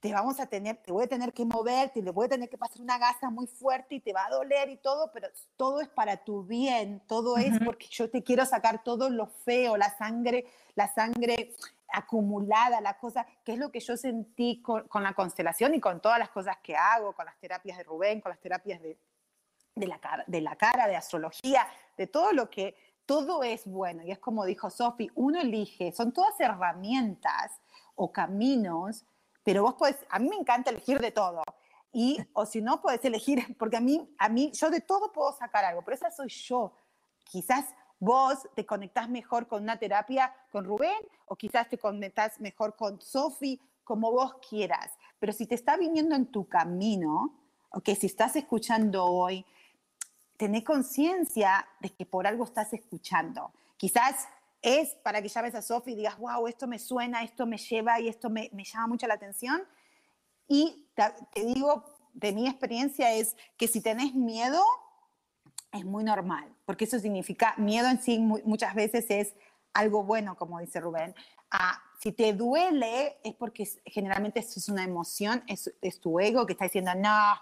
te vamos a tener, te voy a tener que mover, te voy a tener que pasar una gasa muy fuerte y te va a doler y todo, pero todo es para tu bien, todo es porque yo te quiero sacar todo lo feo, la sangre, la sangre acumulada la cosa, que es lo que yo sentí con, la constelación y con todas las cosas que hago, con las terapias de Rubén, con las terapias de, de, la, cara, de la cara, de astrología, de todo lo que, todo es bueno. Y es como dijo Sofi, uno elige, son todas herramientas o caminos, pero vos podés, a mí me encanta elegir de todo. Y, o si no, puedes elegir, porque a mí, a mí, yo de todo puedo sacar algo, pero esa soy yo. Quizás vos te conectás mejor con una terapia con Rubén o quizás te conectás mejor con Sofi, como vos quieras. Pero si te está viniendo en tu camino, o que si estás escuchando hoy, tené conciencia de que por algo estás escuchando. Quizás es para que llames a Sofi y digas, wow, esto me suena, esto me lleva y esto me, llama mucho la atención. Y te, te digo, de mi experiencia es que si tenés miedo, es muy normal, porque eso significa, miedo en sí muchas veces es algo bueno, como dice Rubén. Ah, si te duele es porque generalmente eso es una emoción, es, es tu ego que está diciendo, no,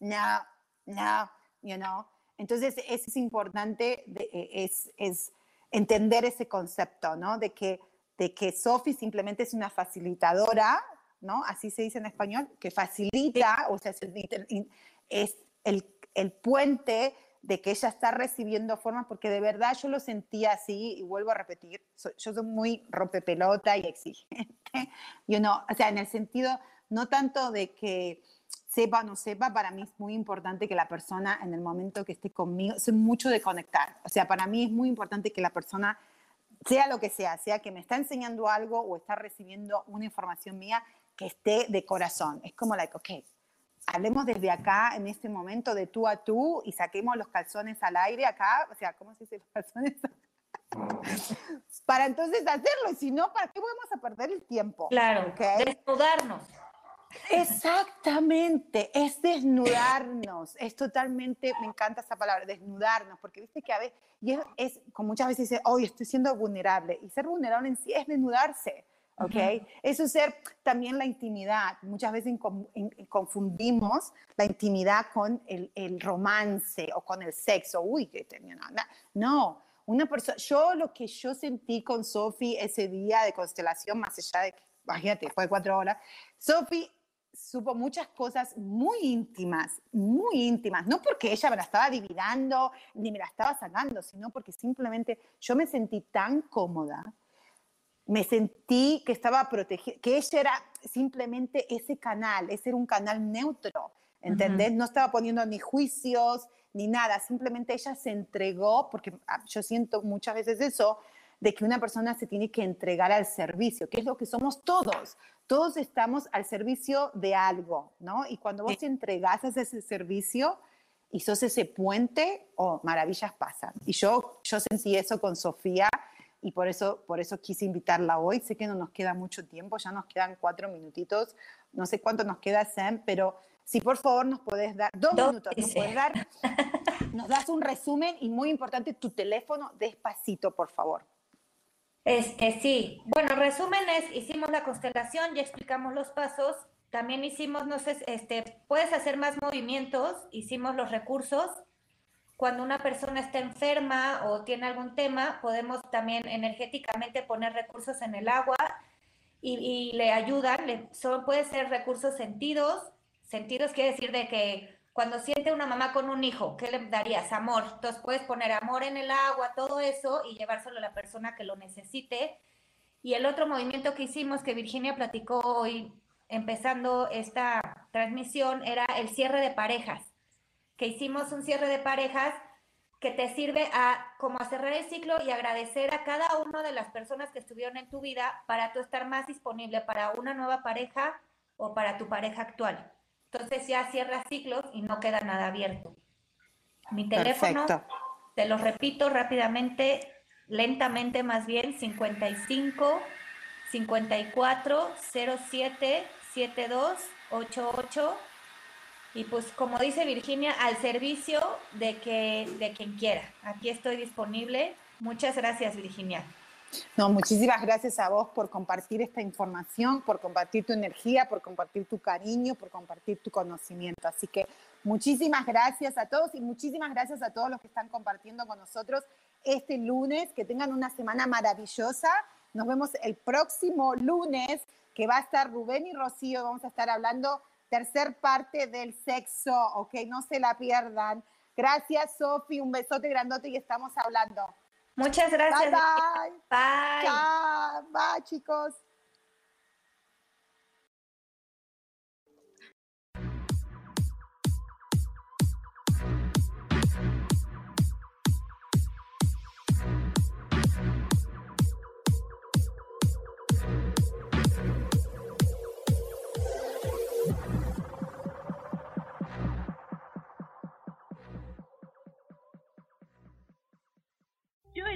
no, no, you know. Entonces, eso es importante, e, es, es entender ese concepto, ¿no? De que, de que Sophie simplemente es una facilitadora, ¿no? Así se dice en español, que facilita, o sea, es el, el puente de que ella está recibiendo formas, porque de verdad yo lo sentía así, y vuelvo a repetir, yo soy muy rompepelota y exigente, you know, o sea, en el sentido, no tanto de que sepa o no sepa, para mí es muy importante que la persona en el momento que esté conmigo, soy mucho de conectar, o sea, para mí es muy importante que la persona, sea lo que sea, sea que me está enseñando algo o está recibiendo una información mía, que esté de corazón, es como like, ok, hablemos desde acá, en este momento, de tú a tú y saquemos los calzones al aire acá, o sea, ¿cómo se dice los calzones? para entonces hacerlo, y si no, ¿para qué vamos a perder el tiempo? Claro, desnudarnos. Exactamente, es desnudarnos, es totalmente, me encanta esa palabra, desnudarnos, porque viste que a veces, y es, es como muchas veces dice, hoy estoy siendo vulnerable, y ser vulnerable en sí es desnudarse, ¿ok? Eso es ser también la intimidad. Muchas veces confundimos la intimidad con el, el, romance o con el sexo. Uy, que tenía nada. No, una persona, yo lo que yo sentí con Sophie ese día de constelación, más allá de que, imagínate, fue cuatro horas, Sophie supo muchas cosas muy íntimas, muy íntimas, no porque ella me la estaba adivinando ni me la estaba sacando, sino porque simplemente yo me sentí tan cómoda, me sentí que estaba protegida, que ella era simplemente ese canal, ese era un canal neutro, ¿entendés? No estaba poniendo ni juicios ni nada, simplemente ella se entregó, porque ah, yo siento muchas veces eso, de que una persona se tiene que entregar al servicio, que es lo que somos todos. Todos estamos al servicio de algo, ¿no? Y cuando vos te entregas a ese servicio y sos ese puente, oh, maravillas pasan. Y yo, yo sentí eso con Sofía y por eso, por eso quise invitarla hoy. Sé que no nos queda mucho tiempo, ya nos quedan cuatro minutitos, no sé cuánto nos queda, Sam, pero si por favor nos puedes dar dos, minutos, nos puedes dar, nos das un resumen y muy importante tu teléfono despacito, por favor. Este, sí, bueno, resumen es, hicimos la constelación, ya explicamos los pasos, también hicimos, no sé, este, puedes hacer más movimientos, hicimos los recursos. Cuando una persona está enferma o tiene algún tema, podemos también energéticamente poner recursos en el agua y, le ayudan. Le, son, puede ser recursos sentidos. Sentidos quiere decir de que cuando siente una mamá con un hijo, ¿qué le darías? Amor. Entonces puedes poner amor en el agua, todo eso, y llevárselo a la persona que lo necesite. Y el otro movimiento que hicimos, que Virginia platicó hoy, empezando esta transmisión, era el cierre de parejas, que hicimos un cierre de parejas que te sirve a como a cerrar el ciclo y agradecer a cada una de las personas que estuvieron en tu vida para tú estar más disponible para una nueva pareja o para tu pareja actual. Entonces ya cierra ciclos y no queda nada abierto. Mi teléfono, te lo repito rápidamente, lentamente más bien, 55 54 07 72 88 y pues como dice Virginia, al servicio de que de quien quiera. Aquí estoy disponible. Muchas gracias, Virginia. No, muchísimas gracias a vos por compartir esta información, por compartir tu energía, por compartir tu cariño, por compartir tu conocimiento. Así que muchísimas gracias a todos y muchísimas gracias a todos los que están compartiendo con nosotros este lunes. Que tengan una semana maravillosa. Nos vemos el próximo lunes, que va a estar Rubén y Rocío. Vamos a estar hablando tercer parte del sexo, ¿ok? No se la pierdan. Gracias, Sofi. Un besote grandote y estamos hablando. Muchas gracias. Bye, bye. Bye. Chao. Bye, chicos.